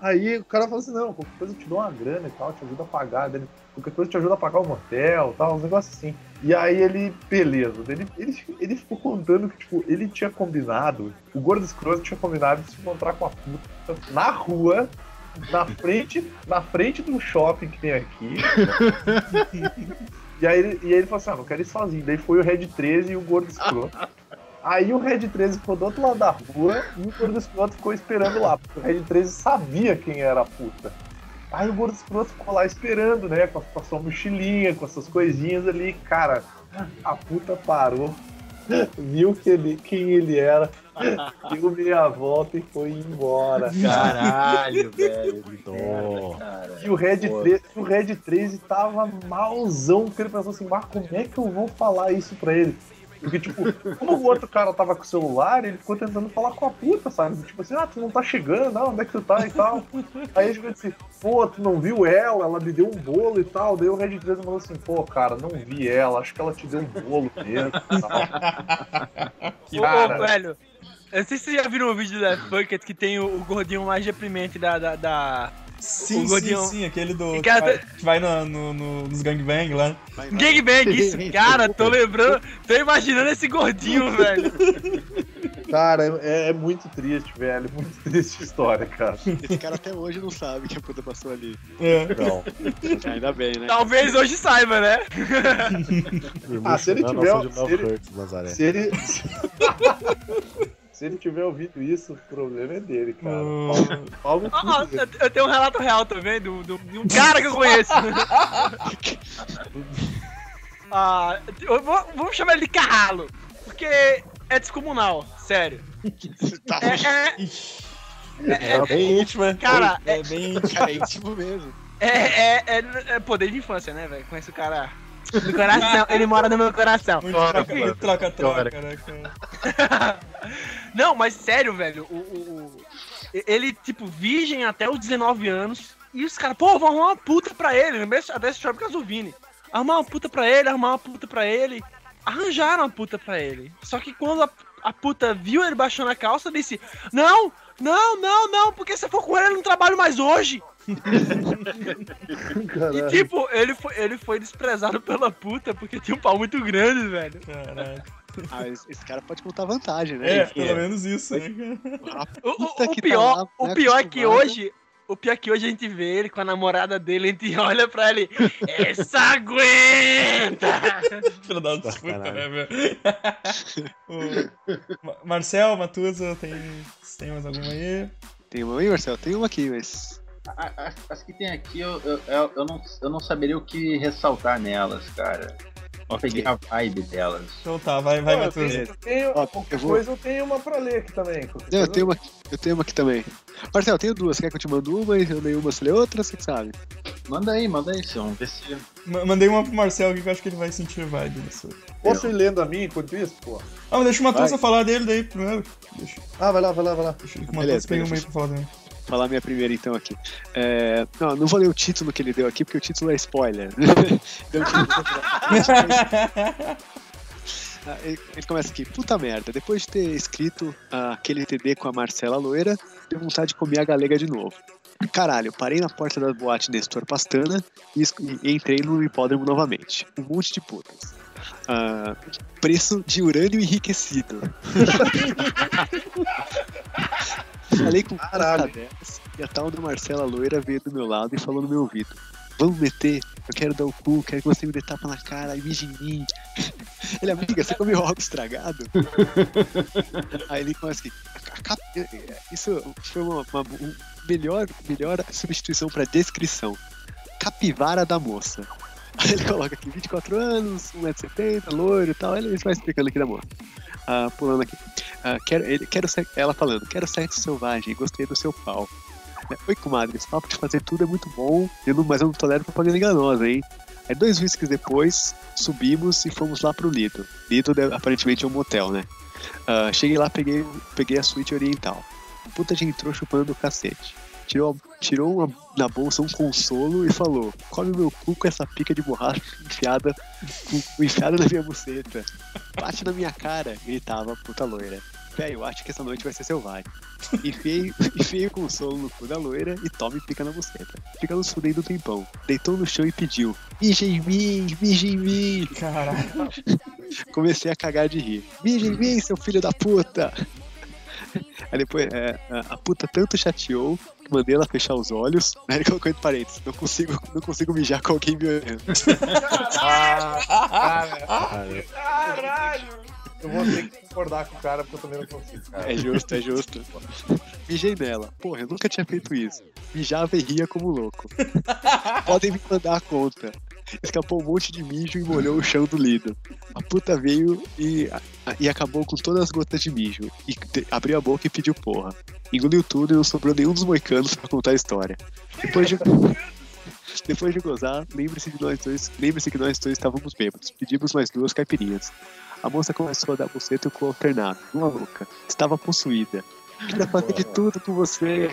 aí o cara fala assim, não, qualquer coisa eu te dou uma grana e tal, te ajuda a pagar, ele, qualquer coisa te ajuda a pagar o motel e tal, uns negócios assim. E aí ele, beleza, daí ele, ele, ele ficou contando que, tipo, ele tinha combinado, o gordo escroto tinha combinado de se encontrar com a puta na rua, na frente, na frente do shopping que tem aqui. e, aí, ele- e aí ele falou assim, ah, não quero ir sozinho. Daí foi o Red 13 e o gordo escroto. Aí o Red 13 ficou do outro lado da rua e o Gordo Escroto ficou esperando lá, porque o Red 13 sabia quem era a puta. Aí o Gordo Escroto ficou lá esperando, né, com a, com a sua mochilinha, com essas coisinhas ali. Cara, a puta parou, viu que ele, quem ele era, deu meia volta e foi embora. Caralho, velho. que Dó. merda, cara. E o Red, Pô. 13, o Red 13 tava malzão, porque ele pensou assim, mas como é que eu vou falar isso pra ele? Porque, tipo, como o outro cara tava com o celular, ele ficou tentando falar com a puta, sabe? Tipo assim, ah, tu não tá chegando, ah, onde é que tu tá e tal. Aí ele assim, pô, tu não viu ela, ela me deu um bolo e tal. Daí o Red 13 falou assim, pô, cara, não vi ela, acho que ela te deu um bolo mesmo e Cara. ô, velho. Eu não sei se vocês já viram o vídeo da Bucket que tem o, o gordinho mais deprimente da. da, da... Sim, O sim, sim, aquele do. Que Cara, vai, que vai no, no, no- nos gangbang lá. Vai, vai. Gangbang, isso, cara, tô lembrando, tô imaginando esse gordinho, velho. Cara, é, é muito triste, velho. Muito triste história, cara. Esse cara até hoje não sabe que a puta passou ali. É. Não. Ainda bem, né? Talvez hoje saiba, né? Ah, se ele tiver- se ele-. Se ele. Se ele tiver ouvido isso, o problema é dele, cara. Hum. Pau no Ó, ó, cu dele. eu, eu tenho um relato real também do, do- de um cara que eu conheço. ah, eu vou, vamos chamar ele de Carralo. porque é descomunal, sério. Tá, É, é, É bem íntima. cara, É bem. é íntimo mesmo. é, é, é, é poder de infância, né, velho? Conhece o cara do coração, ele mora no meu coração. Muito troca, né, cara? Não, mas sério, velho, o, o- o- ele, tipo, virgem até os 19 anos, e os caras, pô, vão arrumar uma puta pra ele, dessa história por causa do Vini. Arrumar uma puta pra ele, arrumar uma puta pra ele. Arranjaram uma puta pra ele. Só que quando a, a puta viu ele baixando a calça, disse, não, não, não, não, porque se eu for com ele, eu não trabalho mais hoje. E tipo, ele foi, ele foi desprezado pela puta porque tinha um pau muito grande, velho. Caralho. Ah, esse, cara pode contar vantagem, né? É, pelo menos isso, né, cara? O, o- o tá pior, lá, o né, pior é que hoje, o pior é que hoje a gente vê ele com a namorada dele, a gente olha pra ele, essa aguenta! Filho da puta, Sacanagem. né, velho? Marcel, Matusa, tem, tem mais alguma aí? Tem uma aí, Marcelo? Tem uma aqui, mas. A- a- As que tem aqui, eu, eu, eu, eu não, eu não saberia o que ressaltar nelas, cara. Eu Ok. peguei a vibe delas. Então tá, vai, vai, Pô, eu tenho, eu tenho- Ó, qualquer eu vou- coisa eu tenho uma pra ler aqui também. eu coisa tenho uma, eu tenho uma aqui também. Marcelo, eu tenho duas. Você quer que eu te mando uma e eu leio uma, você lê outra? Você que sabe. Manda aí, manda aí, Sion. Vê se. Ma- Mandei uma pro Marcel aqui que eu acho que ele vai sentir vibe disso. Posso ir lendo a minha enquanto isso, pô? Ah, mas deixa o Vai. falar dele daí primeiro. Deixa, Ah, vai lá, vai lá, vai lá. deixa que o Matusa pegue uma aí pra falar dele. Falar minha primeira então aqui. É, não, não vou ler o título que ele deu aqui, porque o título é spoiler. Ele, começa aqui, puta merda, depois de ter escrito aquele TD com a Marcela Loira, deu vontade de comer a galega de novo. Caralho, parei na porta da boate Nestor Pastana e, e entrei no hipódromo novamente. Um monte de putas. Ah, preço de urânio enriquecido. Falei com Caralho. e a tal da Marcela Loira veio do meu lado e falou no meu ouvido. Vamos meter, eu quero dar o cu, quero que você me dê tapa na cara e mije em mim. Ele, amiga, você comeu algo estragado? Aí ele começa aqui. "A cap- Isso foi uma, uma um melhor, melhor substituição para descrição. Capivara da moça. Aí ele coloca aqui 24 anos, 1,70m, loiro e tal. Ele vai explicando aqui da moça. Ah, pulando aqui. Ah, quero, ele, quero ela falando, quero sexo selvagem, gostei do seu pau. É, Oi, comadre, esse papo de fazer tudo é muito bom, eu não- mas eu não tolero propaganda enganosa, hein? Aí dois whiskies depois, subimos e fomos lá pro Lido. Lido é, aparentemente é um motel, né? Ah, cheguei lá, peguei, peguei a suíte oriental. Puta já entrou chupando o cacete. Tirou, tirou uma- na bolsa um consolo e falou: Come meu cu com essa pica de borracha enfiada, enfiada na minha buceta. Bate na minha cara, gritava a puta loira. Velho, eu acho que essa noite vai ser selvagem. Enfiei, enfiei o consolo no cu da loira e tome pica na buceta. Fica nos fudendo um tempão. Deitou no chão e pediu: Mija em mim, mija em mim. Caralho. Comecei a cagar de rir. Mija em mim, seu filho da puta! Aí depois, é, a- a puta tanto chateou mandei ela fechar os olhos. Aí ele colocou entre parênteses: não consigo, não consigo mijar com alguém me olhando. Caralho! Eu vou ter que concordar com o cara porque eu também não consigo, cara. É justo, é justo. Mijei nela. Porra, eu nunca tinha feito isso. Mijava e ria como louco. Podem me mandar a conta. Escapou um monte de mijo e molhou o chão do lido. A puta veio e, e acabou com todas as gotas de mijo. E abriu a boca e pediu porra. Engoliu tudo e não sobrou nenhum dos moicanos pra contar a história. Depois de, depois de gozar, lembre-se de nós dois. Lembre-se que nós dois estávamos bêbados. Pedimos mais duas caipirinhas. A moça começou a dar buceta com o alternado. Uma louca. Estava possuída. Queria fazer de tudo com você.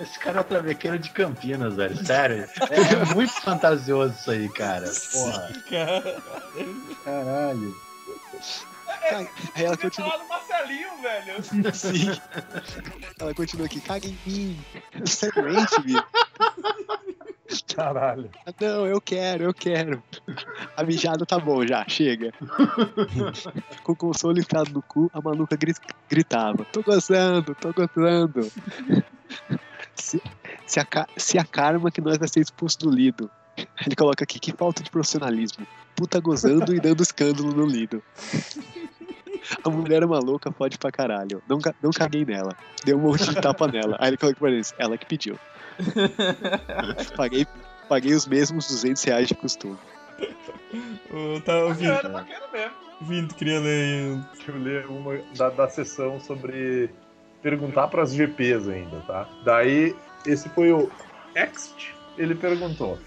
Esse cara é o travequeiro de Campinas, velho. Sério. É muito fantasioso isso aí, cara. Porra. Cara. Caralho. Aí ela continua. Falar do Marcelinho, velho. Sim. Ela continua aqui. Caga em mim. Você é doente, Vitor? Caralho. Não, eu quero, eu quero. A mijada tá bom já, chega. Com o console enfiado no cu, a maluca gri- gritava: Tô gozando, tô gozando. Se, se, a, se a karma que nós vai ser expulso do Lido. Ele coloca aqui: Que falta de profissionalismo. Puta gozando e dando escândalo no Lido. A mulher é uma louca, pode pra caralho. Não, não caguei nela. Deu um monte de tapa nela. Aí ele coloca pra eles: Ela que pediu. Paguei, paguei os mesmos 200 reais de costume. Tá ouvindo, Bacana, bacana mesmo. ouvindo, queria ler. Deixa eu ler uma da, da sessão sobre perguntar para as GPs ainda, tá? Daí, esse foi o Ext, ele perguntou.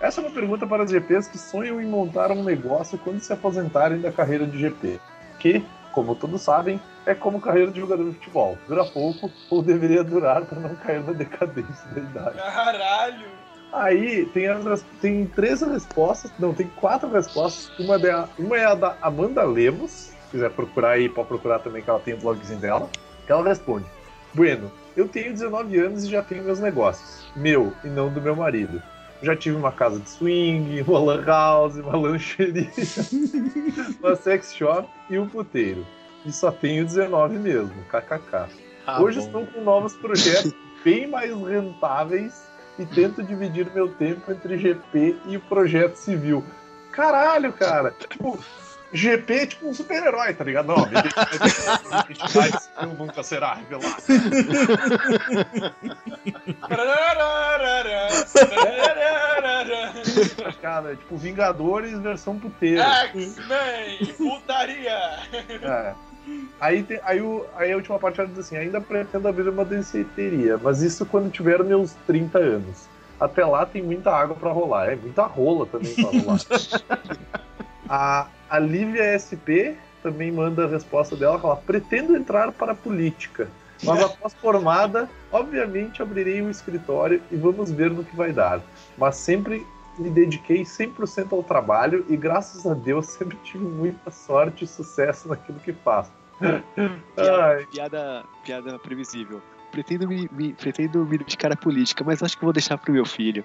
Essa é uma pergunta para as GPs que sonham em montar um negócio quando se aposentarem da carreira de GP. Que, como todos sabem, é como carreira de jogador de futebol. Dura pouco ou deveria durar para não cair na decadência da idade. Caralho. Aí tem, as, tem três respostas, não, tem quatro respostas. Uma, da, uma é a da Amanda Lemos, se quiser procurar aí, pode procurar também que ela tem o blogzinho dela. Ela responde: Bueno, eu tenho 19 anos e já tenho meus negócios. Meu e não do meu marido. Já tive uma casa de swing, uma lan house, uma lancheria, uma sex shop e um puteiro. E só tenho 19 mesmo, kkk. Tá Hoje bom. estou com novos projetos bem mais rentáveis e tento dividir meu tempo entre GP e o projeto civil. Caralho, cara! Tipo, GP é tipo um super-herói, tá ligado? Não, identidade civil nunca será revelada. Cara, é tipo Vingadores versão puteiro. X-Men, putaria. É. Aí, tem, aí, o, aí a última parte ela diz assim: ainda pretendo abrir uma danceteria, mas isso quando tiver meus 30 anos. Até lá tem muita água pra rolar. É muita rola também pra rolar. a, a Lívia SP também manda a resposta dela: fala, pretendo entrar para a política. Mas após formada, obviamente abrirei um escritório e vamos ver no que vai dar. Mas sempre me dediquei 100% ao trabalho e graças a Deus sempre tive muita sorte e sucesso naquilo que faço. Piada, piada, piada previsível. Pretendo me, me- pretendo me dedicar à política, mas acho que vou deixar pro meu filho.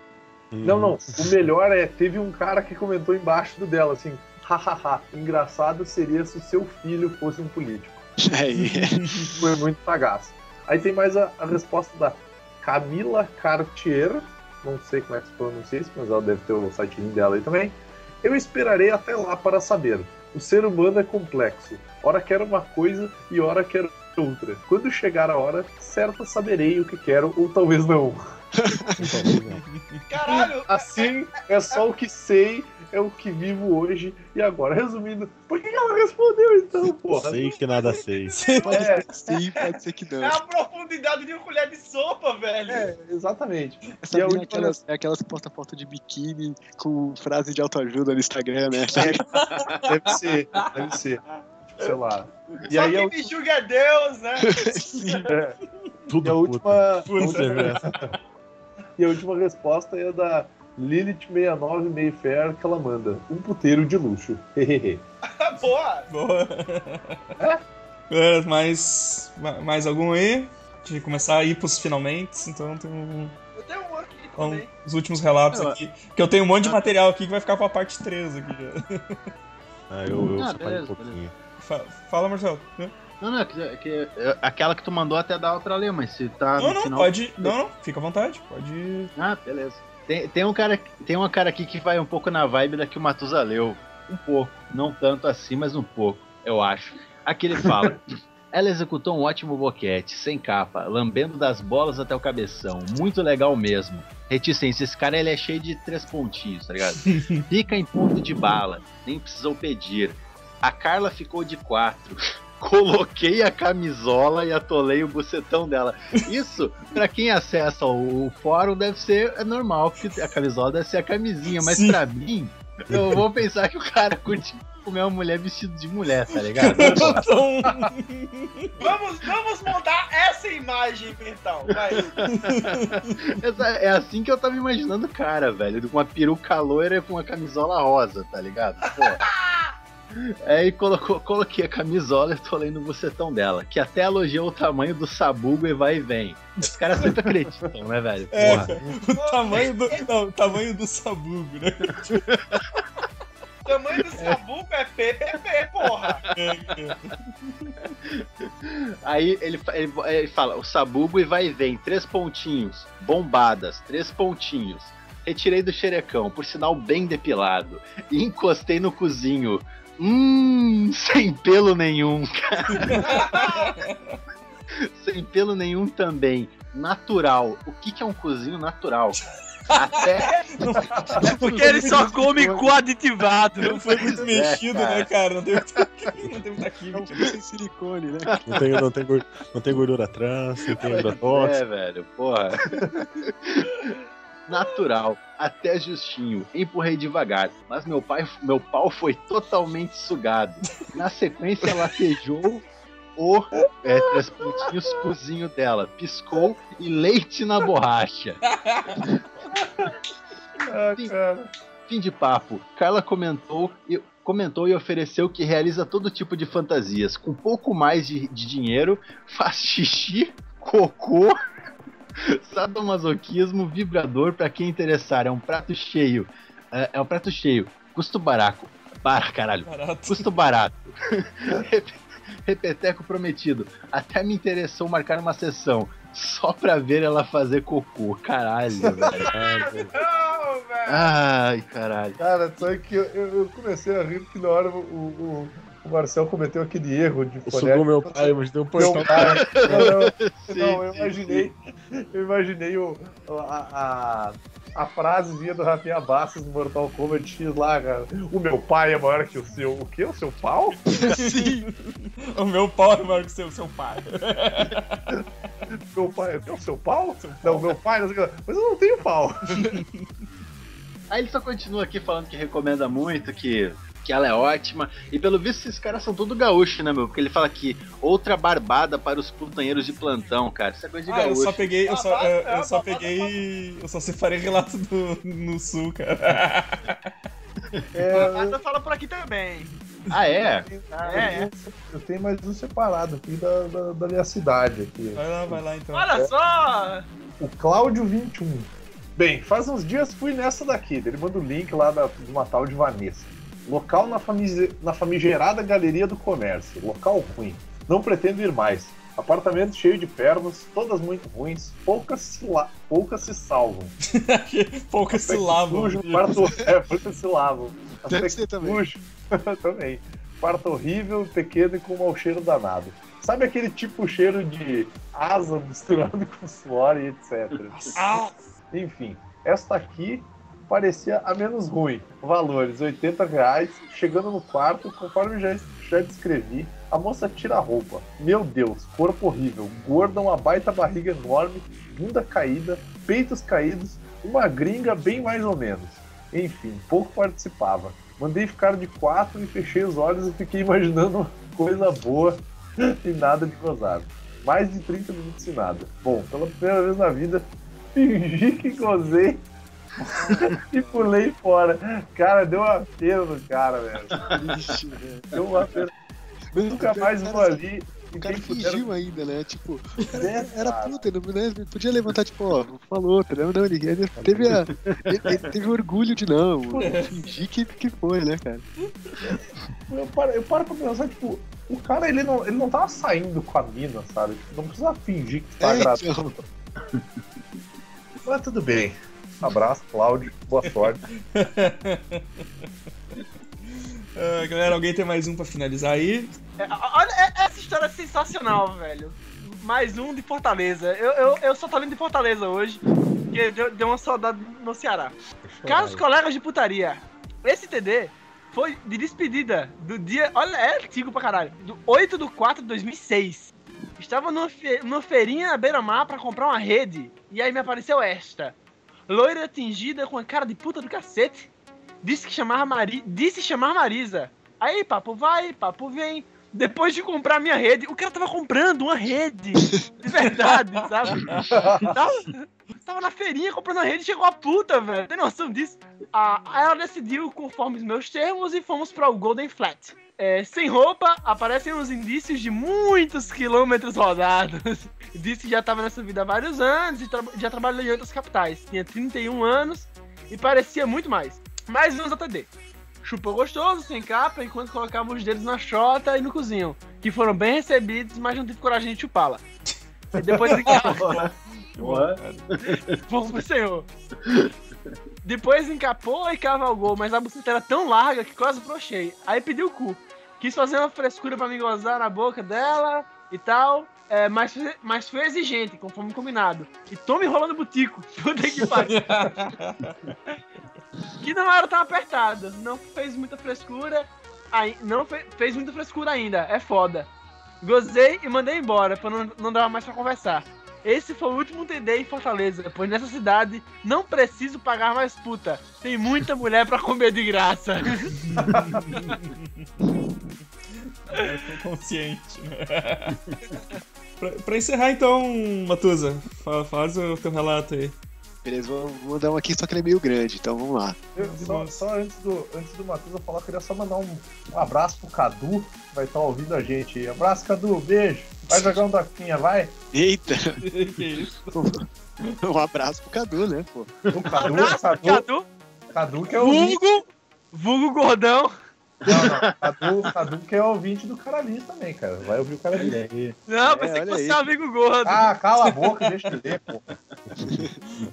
não, não. O melhor é, teve um cara que comentou embaixo do dela assim, hahaha, engraçado seria se o seu filho fosse um político. É, Foi muito sagaz. Aí tem mais a, a resposta da Camila Cartier, não sei como é que se pronuncia isso, mas ela deve ter o sitezinho dela aí também. Eu esperarei até lá para saber. O ser humano é complexo. Ora quero uma coisa e ora quero outra. Quando chegar a hora, certa saberei o que quero ou talvez não. Caralho, Assim é só o que sei, é o que vivo hoje e agora. Resumindo, por que ela respondeu então, porra? Sei que nada sei. pode É. ser que sim, pode ser que é não. a profundidade de uma colher de sopa, velho. É, exatamente. Essa E é última aquelas, é aquelas que posta foto de biquíni com frase de autoajuda no Instagram, né? Deve ser, deve ser. Sei lá. E Só aí quem a, me julga é Deus, né? é, Tudo e a última, Puta, velho. e a última resposta é da Lilith69 Mayfair que ela manda. Um puteiro de luxo. Boa. Boa. É, mais, ma- mais algum aí? De começar a ir pros finalmente, então tem um, Eu tenho um aqui um- também. os últimos relatos Eu- aqui. Que eu tenho um monte de material aqui que vai ficar pra parte 3 aqui. já. Ah, eu, eu Ah, separei beleza, um pouquinho. Fa- Fala, Marcelo. Não, não, é que, é que- é aquela que tu mandou até dá pra ler, mas se tá Não, no não, final. pode. Não, não, fica à vontade. Pode. Ah, beleza. Tem, tem um cara, tem uma cara aqui que vai um pouco na vibe da que o Matusa leu. Um pouco. Não tanto assim, mas um pouco, eu acho. Aqui ele fala. Ela executou um ótimo boquete, sem capa, lambendo das bolas até o cabeção. Muito legal mesmo. Reticência, esse cara ele é cheio de três pontinhos, tá ligado? Fica em ponto de bala, nem precisou pedir. A Carla ficou de quatro. Coloquei a camisola e atolei o bucetão dela. Isso, pra quem acessa o fórum, deve ser é normal, porque a camisola deve ser a camisinha, mas pra mim, eu vou pensar que o cara curte comer uma mulher vestido de mulher, tá ligado? Então, Vamos, vamos montar essa imagem mental, vai. Essa- É assim que eu tava imaginando o cara, velho. Com uma peruca loira com uma camisola rosa, tá ligado? Pô. Aí colocou, coloquei a camisola e tô lendo o bucetão dela, que até elogiou o tamanho do sabugo e vai e vem. Os caras sempre acreditam, né, velho? É, Porra. o tamanho do. Não, o tamanho do sabugo, né? O tamanho do sabuco é PPP, porra. Aí ele, ele, ele fala, o sabugo e vai e vem, três pontinhos, bombadas, três pontinhos. Retirei do xerecão, por sinal bem depilado, e encostei no cozinho. Hum, sem pelo nenhum, cara. sem pelo nenhum também. Natural. O que, que é um cozinho natural? Até. Porque ele só come cu aditivado. Não foi muito mexido, cara. né, cara? Não tem muita, não tem muita É química. cu sem silicone, né? Não tem, não tem, gor- não tem gordura trans, não tem gordura tóxica. É, velho, porra. Natural, até justinho. Empurrei devagar, mas meu pai, meu pau foi totalmente sugado. Na sequência, latejou o é, três pontinhos cozinho dela, piscou e leite na borracha. Ah, cara. Fim de papo. Carla comentou e, comentou e ofereceu que realiza todo tipo de fantasias. Com pouco mais de, de dinheiro, faz xixi, cocô, sadomasoquismo, vibrador para quem interessar. É um prato cheio. É, é um prato cheio. Custo barato. Para, caralho. Barato. Custo barato. Rep- Repeteco prometido. Até me interessou marcar uma sessão. Só pra ver ela fazer cocô. Caralho, velho. Não, velho. Ai, caralho. Cara, só que eu, eu- eu comecei a rir porque na hora o, o, o Marcel cometeu aquele erro de Sugou meu pai, mas deu um portão. Não, não, eu sim, imaginei. Eu imaginei o, a, a, a frasezinha do Rafinha Bastos no Mortal Kombat X lá, cara. O meu pai é maior que o seu. O quê? O seu pau? Sim. O meu pau é maior que o seu, seu pai. Meu pai é o seu pau? Não, meu pai, não sei o que. Mas eu não tenho pau. Aí ele só continua aqui falando que recomenda muito, que, que ela é ótima. E pelo visto, esses caras são tudo gaúcho, né, meu? Porque ele fala que outra barbada para os putanheiros de plantão, cara. Isso é coisa de Ah, eu gaúcho. só peguei, eu só, Ah, eu, tá, eu só peguei, eu só separei relato do no sul, cara. É, Mas eu falo por aqui também. Ah, é? Ah, é, é. Eu tenho mais um separado aqui da, da, da minha cidade. Aqui. Vai lá, vai lá então. Olha só! O Cláudio 21. Bem, faz uns dias fui nessa daqui. Ele manda o link lá da, de uma tal de Vanessa. Local na, famigerada, na famigerada Galeria do Comércio. Local ruim. Não pretendo ir mais. Apartamento cheio de pernas, todas muito ruins. Poucas se, la- poucas se salvam. Poucas Aspecto sílabas. sujo, quarto... É, poucas se lavam. Deve Aspecto ser também. sujo. também. Quarto horrível, pequeno e com mau cheiro danado. Sabe aquele tipo cheiro de asa misturado com suor e etc. Ah, Enfim, esta aqui parecia a menos ruim. Valores, 80 reais. Chegando no quarto, conforme já, já descrevi, a moça tira a roupa. Meu Deus, corpo horrível. Gorda, uma baita barriga enorme, bunda caída, peitos caídos, uma gringa bem mais ou menos. Enfim, pouco participava. Mandei ficar de quatro e fechei os olhos e fiquei imaginando coisa boa e nada de gozado. Mais de 30 minutos e nada. Bom, pela primeira vez na vida, fingi que gozei e pulei fora. Cara, deu uma pena no cara, velho. Deu uma pena. Mas Nunca mais vou ali. O cara fingiu ainda, né? Tipo, É, era puta, não, né? Podia levantar, tipo, ó, falou, tá? Não, ele, ele teve, a, ele, teve orgulho de não, fingir que, que foi, né, cara? Eu paro, eu paro pra pensar, tipo, o cara ele não, ele não tava saindo com a mina, sabe? Tipo, Não precisa fingir que tá É, agradando. Mas tudo bem. Abraço, Cláudio. Boa sorte. ah, galera, alguém tem mais um pra finalizar aí? É, olha, é- essa história é sensacional, velho. Mais um de Fortaleza. Eu, eu, eu só tô lendo de Fortaleza hoje, porque deu, deu uma saudade no Ceará. Caros colegas de putaria, esse TD foi de despedida do dia. Olha, é antigo pra caralho. Do 8 de 4 de 2006. Estava numa, fe, numa feirinha à beira-mar pra comprar uma rede. E aí me apareceu esta: Loira tingida com a cara de puta do cacete. Disse que chamar Mari, disse chamar Marisa. Aí, papo vai, papo vem. Depois de comprar minha rede, o cara tava comprando uma rede. De verdade, sabe? Tava, tava na feirinha comprando a rede e chegou a puta, velho. Tem noção disso? Ah, aí ela decidiu conforme os meus termos e fomos para o Golden Flat. É, sem roupa, aparecem os indícios de muitos quilômetros rodados. Disse que já tava nessa vida há vários anos e tra- já trabalhou em outras capitais. Tinha 31 anos e parecia muito mais. Mais uns ATD. Chupou gostoso, sem capa, enquanto colocava os dedos na chota e no cozinho. Que foram bem recebidos, mas não tive coragem de chupá-la. E depois encapou. Pro senhor. Depois encapou e cavalgou, mas a buceta era tão larga que quase brochei. Aí pediu o cu. Quis fazer uma frescura pra me gozar na boca dela, e tal. É, mas, mas foi exigente, conforme combinado. E tô me enrolando butico. Puta que pariu. que não era tão apertado. Não fez muita frescura. Aí, não fe, fez muita frescura ainda. É foda. Gozei e mandei embora, pra não, não dar mais pra conversar. Esse foi o último TD em Fortaleza, pois nessa cidade não preciso pagar mais puta. Tem muita mulher pra comer de graça. É, consciente, né? pra, pra encerrar então, Matusa, fa- faz o teu relato aí. Beleza, vou, mandar um aqui, só que ele é meio grande, então vamos lá. Eu- só, só antes do, antes do Matheus eu falar, eu queria só mandar um, um abraço pro Cadu, que vai estar ouvindo a gente aí. Abraço, Cadu, beijo. Vai jogar um daquinha, vai. Eita! que isso? um abraço pro Cadu, né, pô? O Cadu, Abraço, Cadu, Cadu. Cadu que é o. Vulgo. Vulgo Gordão. Não, não, Cadu, Cadu que é ouvinte do Caralhinho também, cara. Vai ouvir o Caralhinho. aí. Não, É, pensei que aí. um amigo gordo. Ah, cala a boca, deixa eu ler, pô.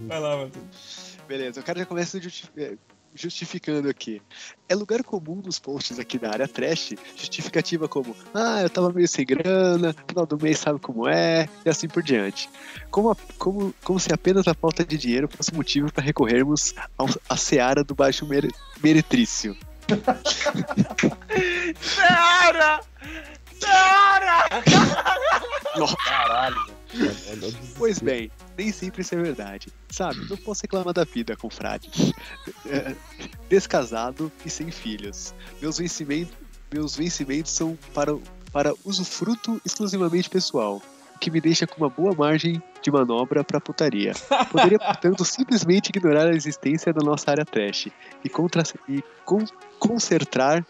Vai lá, Matusa. Beleza, o cara já começa eh, justificando aqui. É lugar comum nos posts aqui da área trash, justificativa como ah, eu tava meio sem grana, final do mês sabe como é, e assim por diante. Como, a- como, como se apenas a falta de dinheiro fosse motivo para recorrermos à seara do baixo mere- meretrício. Seara! Seara! Caralho. Pois bem, nem sempre isso é verdade. Sabe, não posso reclamar da vida, confrade. É, Descasado e sem filhos. Meus vencimentos, meus vencimentos são para, para usufruto exclusivamente pessoal, o que me deixa com uma boa margem de manobra para putaria. Poderia, portanto, simplesmente ignorar a existência da nossa área trash e, contra, e con, concentrar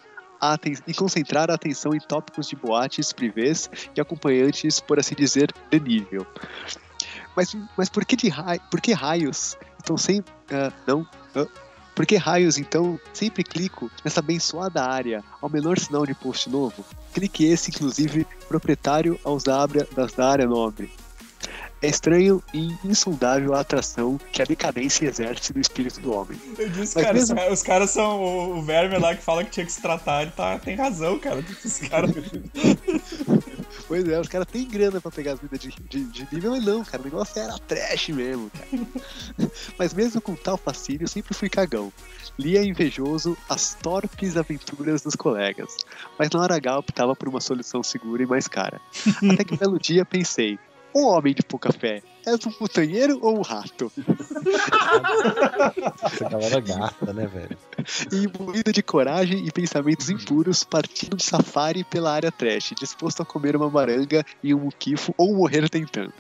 e concentrar a atenção em tópicos de boates, privês e acompanhantes, por assim dizer, de nível. Mas, mas por, que de por que raios então sempre. ah, não. ah, por que raios então sempre clico nessa abençoada área ao menor sinal de post novo? Clique esse, inclusive, proprietário aos da, área- das da área nobre. É estranho e insondável a atração que a decadência exerce no espírito do homem. Eu disse, Mas cara, os, mesmo- os caras são o, o verme lá que fala que tinha que se tratar, ele tá, tem razão, cara. Os caras. Pois é, os caras têm grana pra pegar as vidas de, de, de nível, mas não, cara, o negócio era trash mesmo, cara. mas mesmo com tal fascínio, sempre fui cagão. Lia invejoso as torpes aventuras dos colegas, mas na hora H optava por uma solução segura e mais cara. Até que um belo dia pensei, ô homem de pouca fé, és um putanheiro ou um rato? Essa galera gasta, né, velho? E imbuído de coragem e pensamentos impuros, partindo de safari pela área trash, disposto a comer uma maranga e um muquifo ou morrer tentando.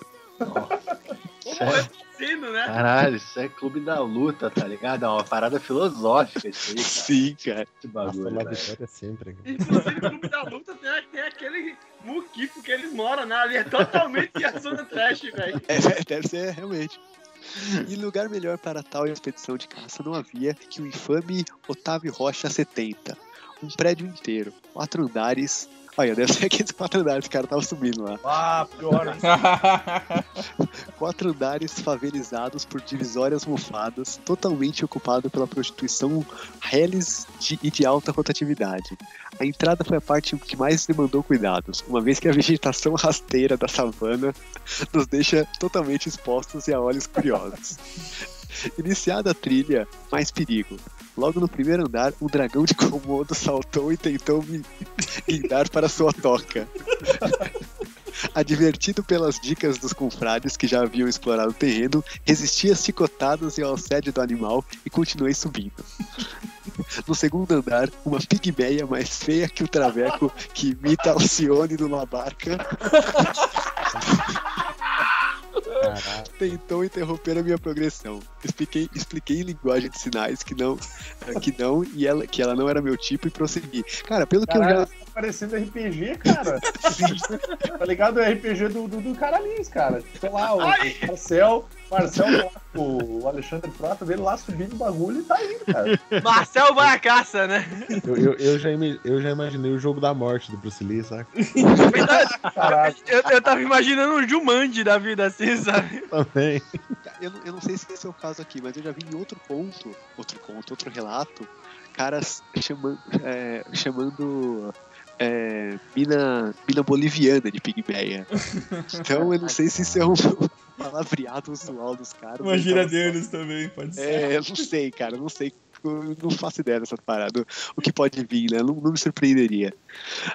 Isso é- né? Caralho, isso é clube da luta, tá ligado? É uma parada filosófica isso aí, cara. Sim, cara. Esse Nossa, bagulho, uma velho. vitória sempre. cara. Inclusive, Clube da Luta tem, tem aquele muquifo que eles moram, né? Ali é totalmente a zona trash, velho. É, deve ser, realmente. E lugar melhor para tal expedição de caça não havia que o infame Otávio Rocha 70. Um prédio inteiro, quatro andares. Olha, deve ser aqueles quatro andares, cara, tava subindo lá. Ah, pior. Quatro andares favelizados por divisórias mofadas, totalmente ocupado pela prostituição reles de, e de alta rotatividade. A entrada foi a parte que mais demandou cuidados, uma vez que a vegetação rasteira da savana nos deixa totalmente expostos e a olhos curiosos. Iniciada a trilha, mais perigo. Logo no primeiro andar, um dragão de Komodo saltou e tentou me guindar para sua toca. Advertido pelas dicas dos confrades que já haviam explorado o terreno, resisti às chicotadas e ao assédio do animal e continuei subindo. No segundo andar, uma pigmeia mais feia que o traveco que imita Alcione numa barca Caralho. Tentou interromper a minha progressão. Expliquei, expliquei em linguagem de sinais que não, que não e ela, que ela não era meu tipo e prossegui. Cara, pelo que eu Caralho, já tá parecendo RPG, cara. tá ligado? É RPG do, do, do Caralhinhos, cara. Sei lá, o Marcel, Marcel o Alexandre Frota dele lá subindo o bagulho e tá indo, cara. Marcel vai à caça, né? Eu, eu, eu, já, eu já imaginei o jogo da morte do Bruce Lee, saca? Caralho. Eu, eu tava imaginando um Jumanji da vida assim, sabe? Também. Eu, não- eu não sei se esse é o caso aqui, mas eu já vi em outro ponto, outro conto, outro relato, caras chamando, é, chamando é, mina, mina boliviana de pigmeia. Então eu não sei se isso é um palavreado usual dos caras. Uma gíria deles também, pode ser. É, eu não sei, cara, eu não sei. Eu não faço ideia dessa parada. O que pode vir, né? Não, não me surpreenderia.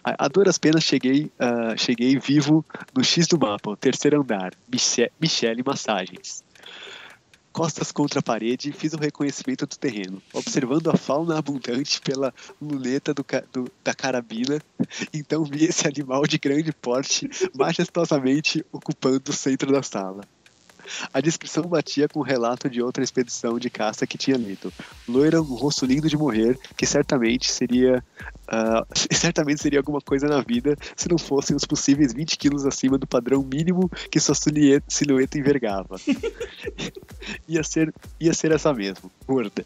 A, a duras penas cheguei, uh, cheguei vivo no X do mapa, o terceiro andar. Miche Michele Massagens costas contra a parede, fiz um reconhecimento do terreno, observando a fauna abundante pela luneta do, do, da carabina. Então vi esse animal de grande porte majestosamente ocupando o centro da sala. A descrição batia com o relato de outra expedição de caça que tinha lido. Loira, um rosto lindo de morrer, que certamente seria uh, certamente seria alguma coisa na vida se não fossem os possíveis 20 quilos acima do padrão mínimo que sua silhueta envergava. ia, ser, ia ser essa mesmo, gorda.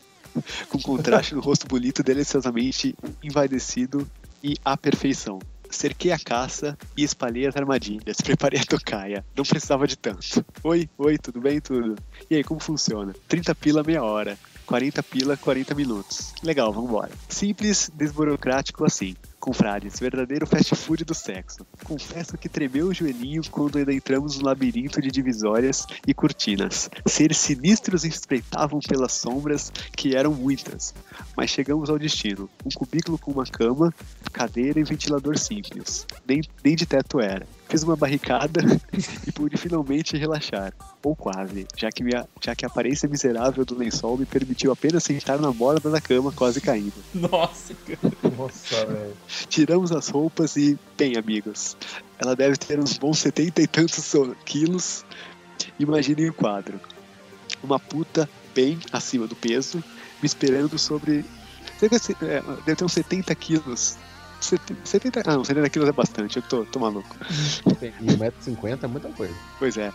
Com contraste no rosto bonito, deliciosamente envaidecido e à perfeição. Cerquei a caça e espalhei as armadilhas. Preparei a tocaia. Não precisava de tanto. Oi, oi, tudo bem? Tudo. E aí, como funciona? 30 pila meia hora. 40 pila, 40 minutos. Legal, vambora. Simples, desburocrático assim. Confrades, verdadeiro fast food do sexo. Confesso que tremeu o joelhinho quando ainda entramos no labirinto de divisórias e cortinas. Seres sinistros espreitavam pelas sombras, que eram muitas. Mas chegamos ao destino. Um cubículo com uma cama, cadeira e ventilador simples. Nem, nem de teto era. Fiz uma barricada e pude finalmente relaxar. Ou quase, já que, minha, já que a aparência miserável do lençol me permitiu apenas sentar na borda da cama, quase caindo. Nossa, cara. Nossa, velho. Tiramos as roupas e, bem, amigos, ela deve ter uns bons setenta e tantos quilos. Imaginem o quadro. Uma puta bem acima do peso, me esperando sobre. Deve, é, deve ter uns 70 quilos 70, ah, não, 70 quilos é bastante, eu tô, tô maluco. E 1,50m é muita coisa. Pois é.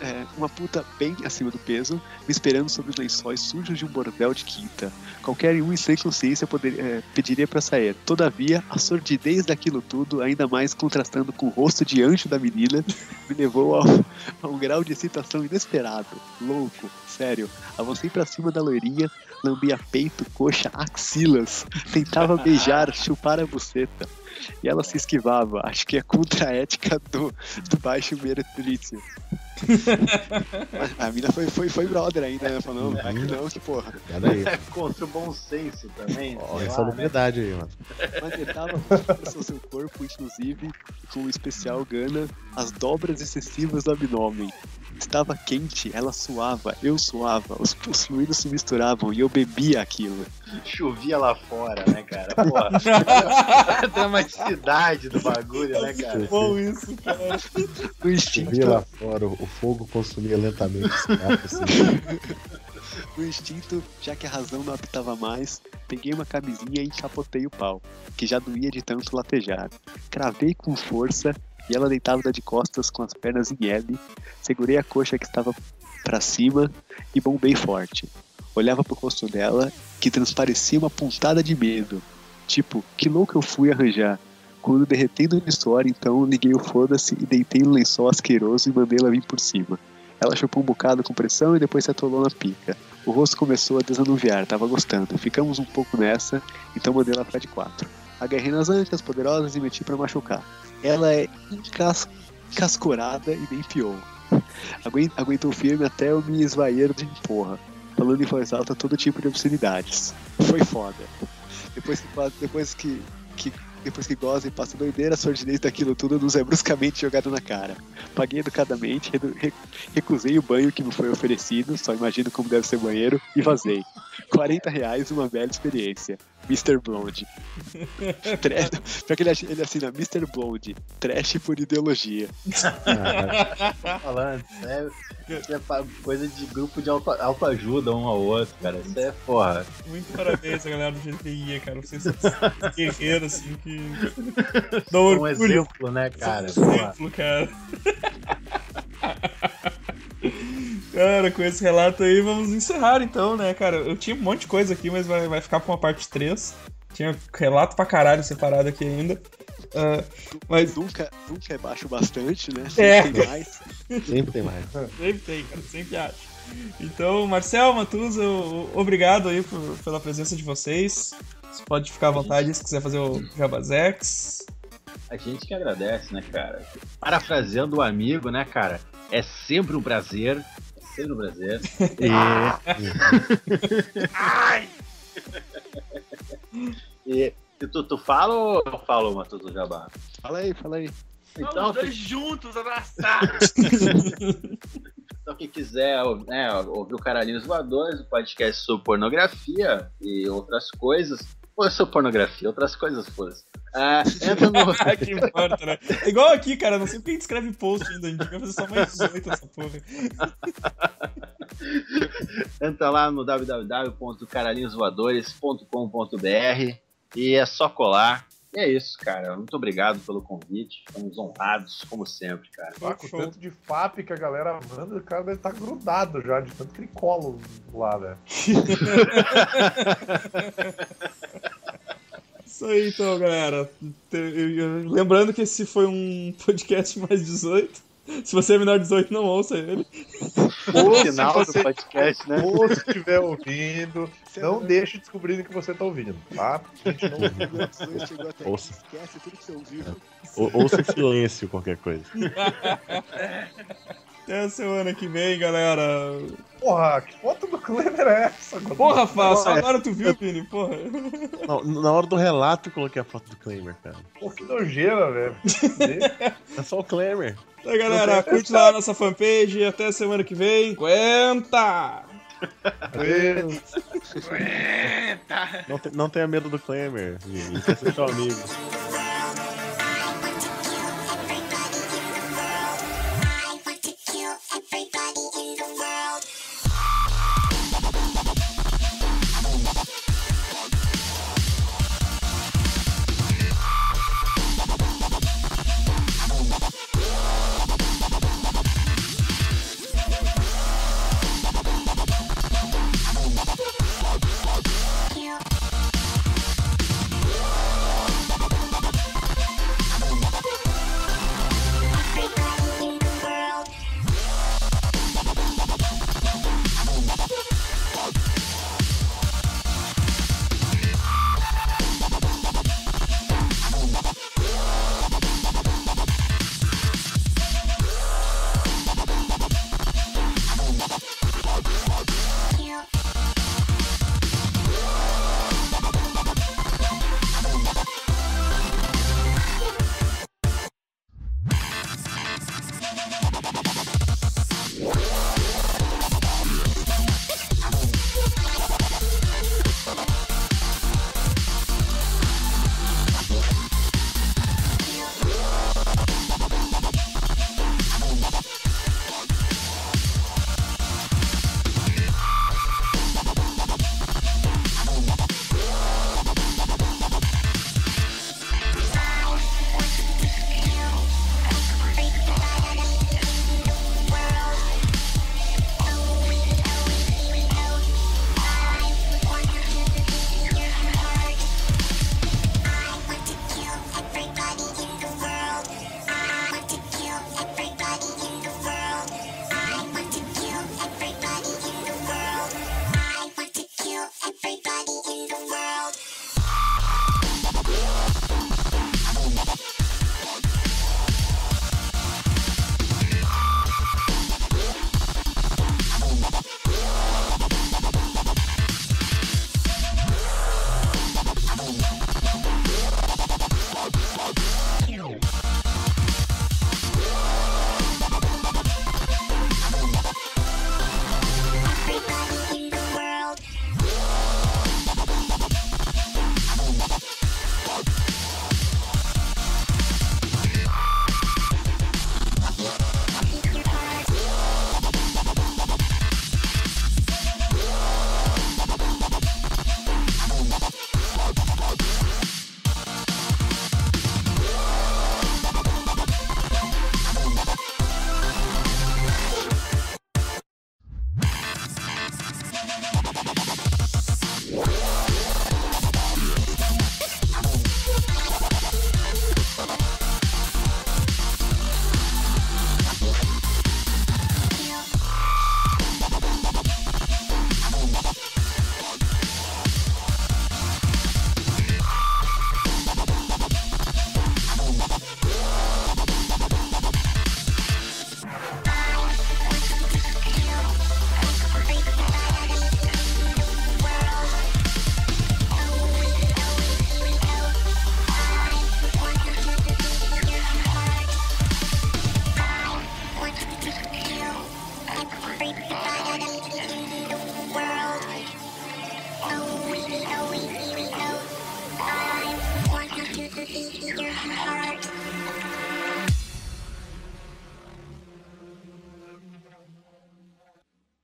é. Uma puta bem acima do peso, me esperando sobre os lençóis sujos de um bordel de quinta. Qualquer um sem consciência é, pediria para sair. Todavia, a sordidez daquilo tudo, ainda mais contrastando com o rosto de anjo da menina, me levou ao, a um grau de excitação inesperado. Louco, sério. Avancei para cima da loirinha, lambia peito, coxa, axilas, tentava beijar, chupar a buceta. E ela se esquivava. Acho que é contra a ética do, do baixo meretrício. a mina foi, foi, foi brother ainda, né? Falou, não, que não, que porra. Aí. É contra o bom senso também. Olha essa novidade aí, mano. Manetava o seu corpo, inclusive, com o especial Gana, as dobras excessivas do abdômen. Estava quente, ela suava, eu suava, os, os fluidos se misturavam e eu bebia aquilo. Chovia lá fora, né, cara? Porra. a dramaticidade do bagulho, né, cara? Que bom isso, cara. O instinto. Chovia lá fora, o fogo consumia lentamente assim. No instinto, já que a razão não habitava mais, peguei uma camisinha e encapotei o pau, que já doía de tanto latejar. Cravei com força e ela deitava de costas com as pernas em L, segurei a coxa que estava para cima e bombei forte. Olhava pro rosto dela, que transparecia uma pontada de medo. Tipo, que louco eu fui arranjar. Quando derretendo de suor, então liguei o foda-se e deitei no lençol asqueroso e mandei ela vir por cima. Ela chupou um bocado com pressão e depois se atolou na pica. O rosto começou a desanuviar, tava gostando. Ficamos um pouco nessa, então mandei ela ficar de quatro. Agarrei nas ancas poderosas e meti para machucar. Ela é encas encascorada e bem pior. Aguentou firme até eu me esvair de porra, falando em voz alta todo tipo de obscenidades. Foi foda. Depois que, depois que, que depois que goza e passa doideira, a sordidez daquilo tudo nos é bruscamente jogado na cara. Paguei educadamente, recusei o banho que me foi oferecido, só imagino como deve ser banheiro, e vazei. 40 reais, uma bela experiência. Mr. Blonde. Trash, pra que ele, ele assina Mr. Blonde, trash por ideologia. Falando, sério. Isso é coisa de grupo de autoajuda um ao outro, cara. Isso é porra. Muito parabéns a galera do GTI, cara. Vocês são guerreiros, assim, que. Dão orgulho. Um exemplo, né, cara? Um exemplo, cara. Cara, com esse relato aí, vamos encerrar então, né, cara? Eu tinha um monte de coisa aqui, mas vai, vai ficar pra uma parte 3. Tinha relato pra caralho separado aqui ainda. Uh, mas... nunca, nunca é baixo bastante, né? Sempre é. tem mais. Sempre tem mais. Sempre tem, cara, sempre acho. Então, Marcel, Matuza, obrigado aí por, pela presença de vocês. Você pode ficar à vontade se quiser fazer o Jabazex. A gente que agradece, né, cara? Parafraseando o amigo, né, cara? É sempre um prazer. Sempre um prazer. Ai! E, e tu, tu fala ou eu falo, Matheus do Jabá? Fala aí, fala aí. Então, Os dois juntos, abraçados. Então, quem quiser né, ouvir o Caralhinhos Voadores, o podcast sobre pornografia e outras coisas. Ou é sobre pornografia, outras coisas, foda-se. Ah, entra no. que importa, né? É igual aqui, cara. Não sei porque a gente escreve post ainda. A gente vai fazer só mais 18 essa porra. Entra lá no www.caralhinhosvoadores.com.br e é só colar. E é isso, cara. Muito obrigado pelo convite. Estamos honrados, como sempre, cara. Ah, com o tanto de FAP que a galera manda, o cara deve estar grudado já, de tanto que ele cola lá, né? Isso aí, então, galera. Lembrando que esse foi um podcast mais 18. Se você é menor de 18, não ouça ele. O se final você- do podcast, né? Ou se estiver ouvindo, não deixe descobrir que você tá ouvindo, tá? A gente não ouviu. Ouça. esquece tudo que você ouviu. Ou, ouça em silêncio qualquer coisa. Até a semana que vem, galera. Porra, que foto do Kleber é essa? mano? Porra, Fácil, agora tu viu, Vini? Porra. Não, na hora do relato eu coloquei a foto do Claimer, cara. Pô, que nojeira, velho. É só o Claimer. Então, galera, curte lá a nossa fanpage. Até a semana que vem. Aguenta! Não, te- não tenha medo do quer ser seu amigo.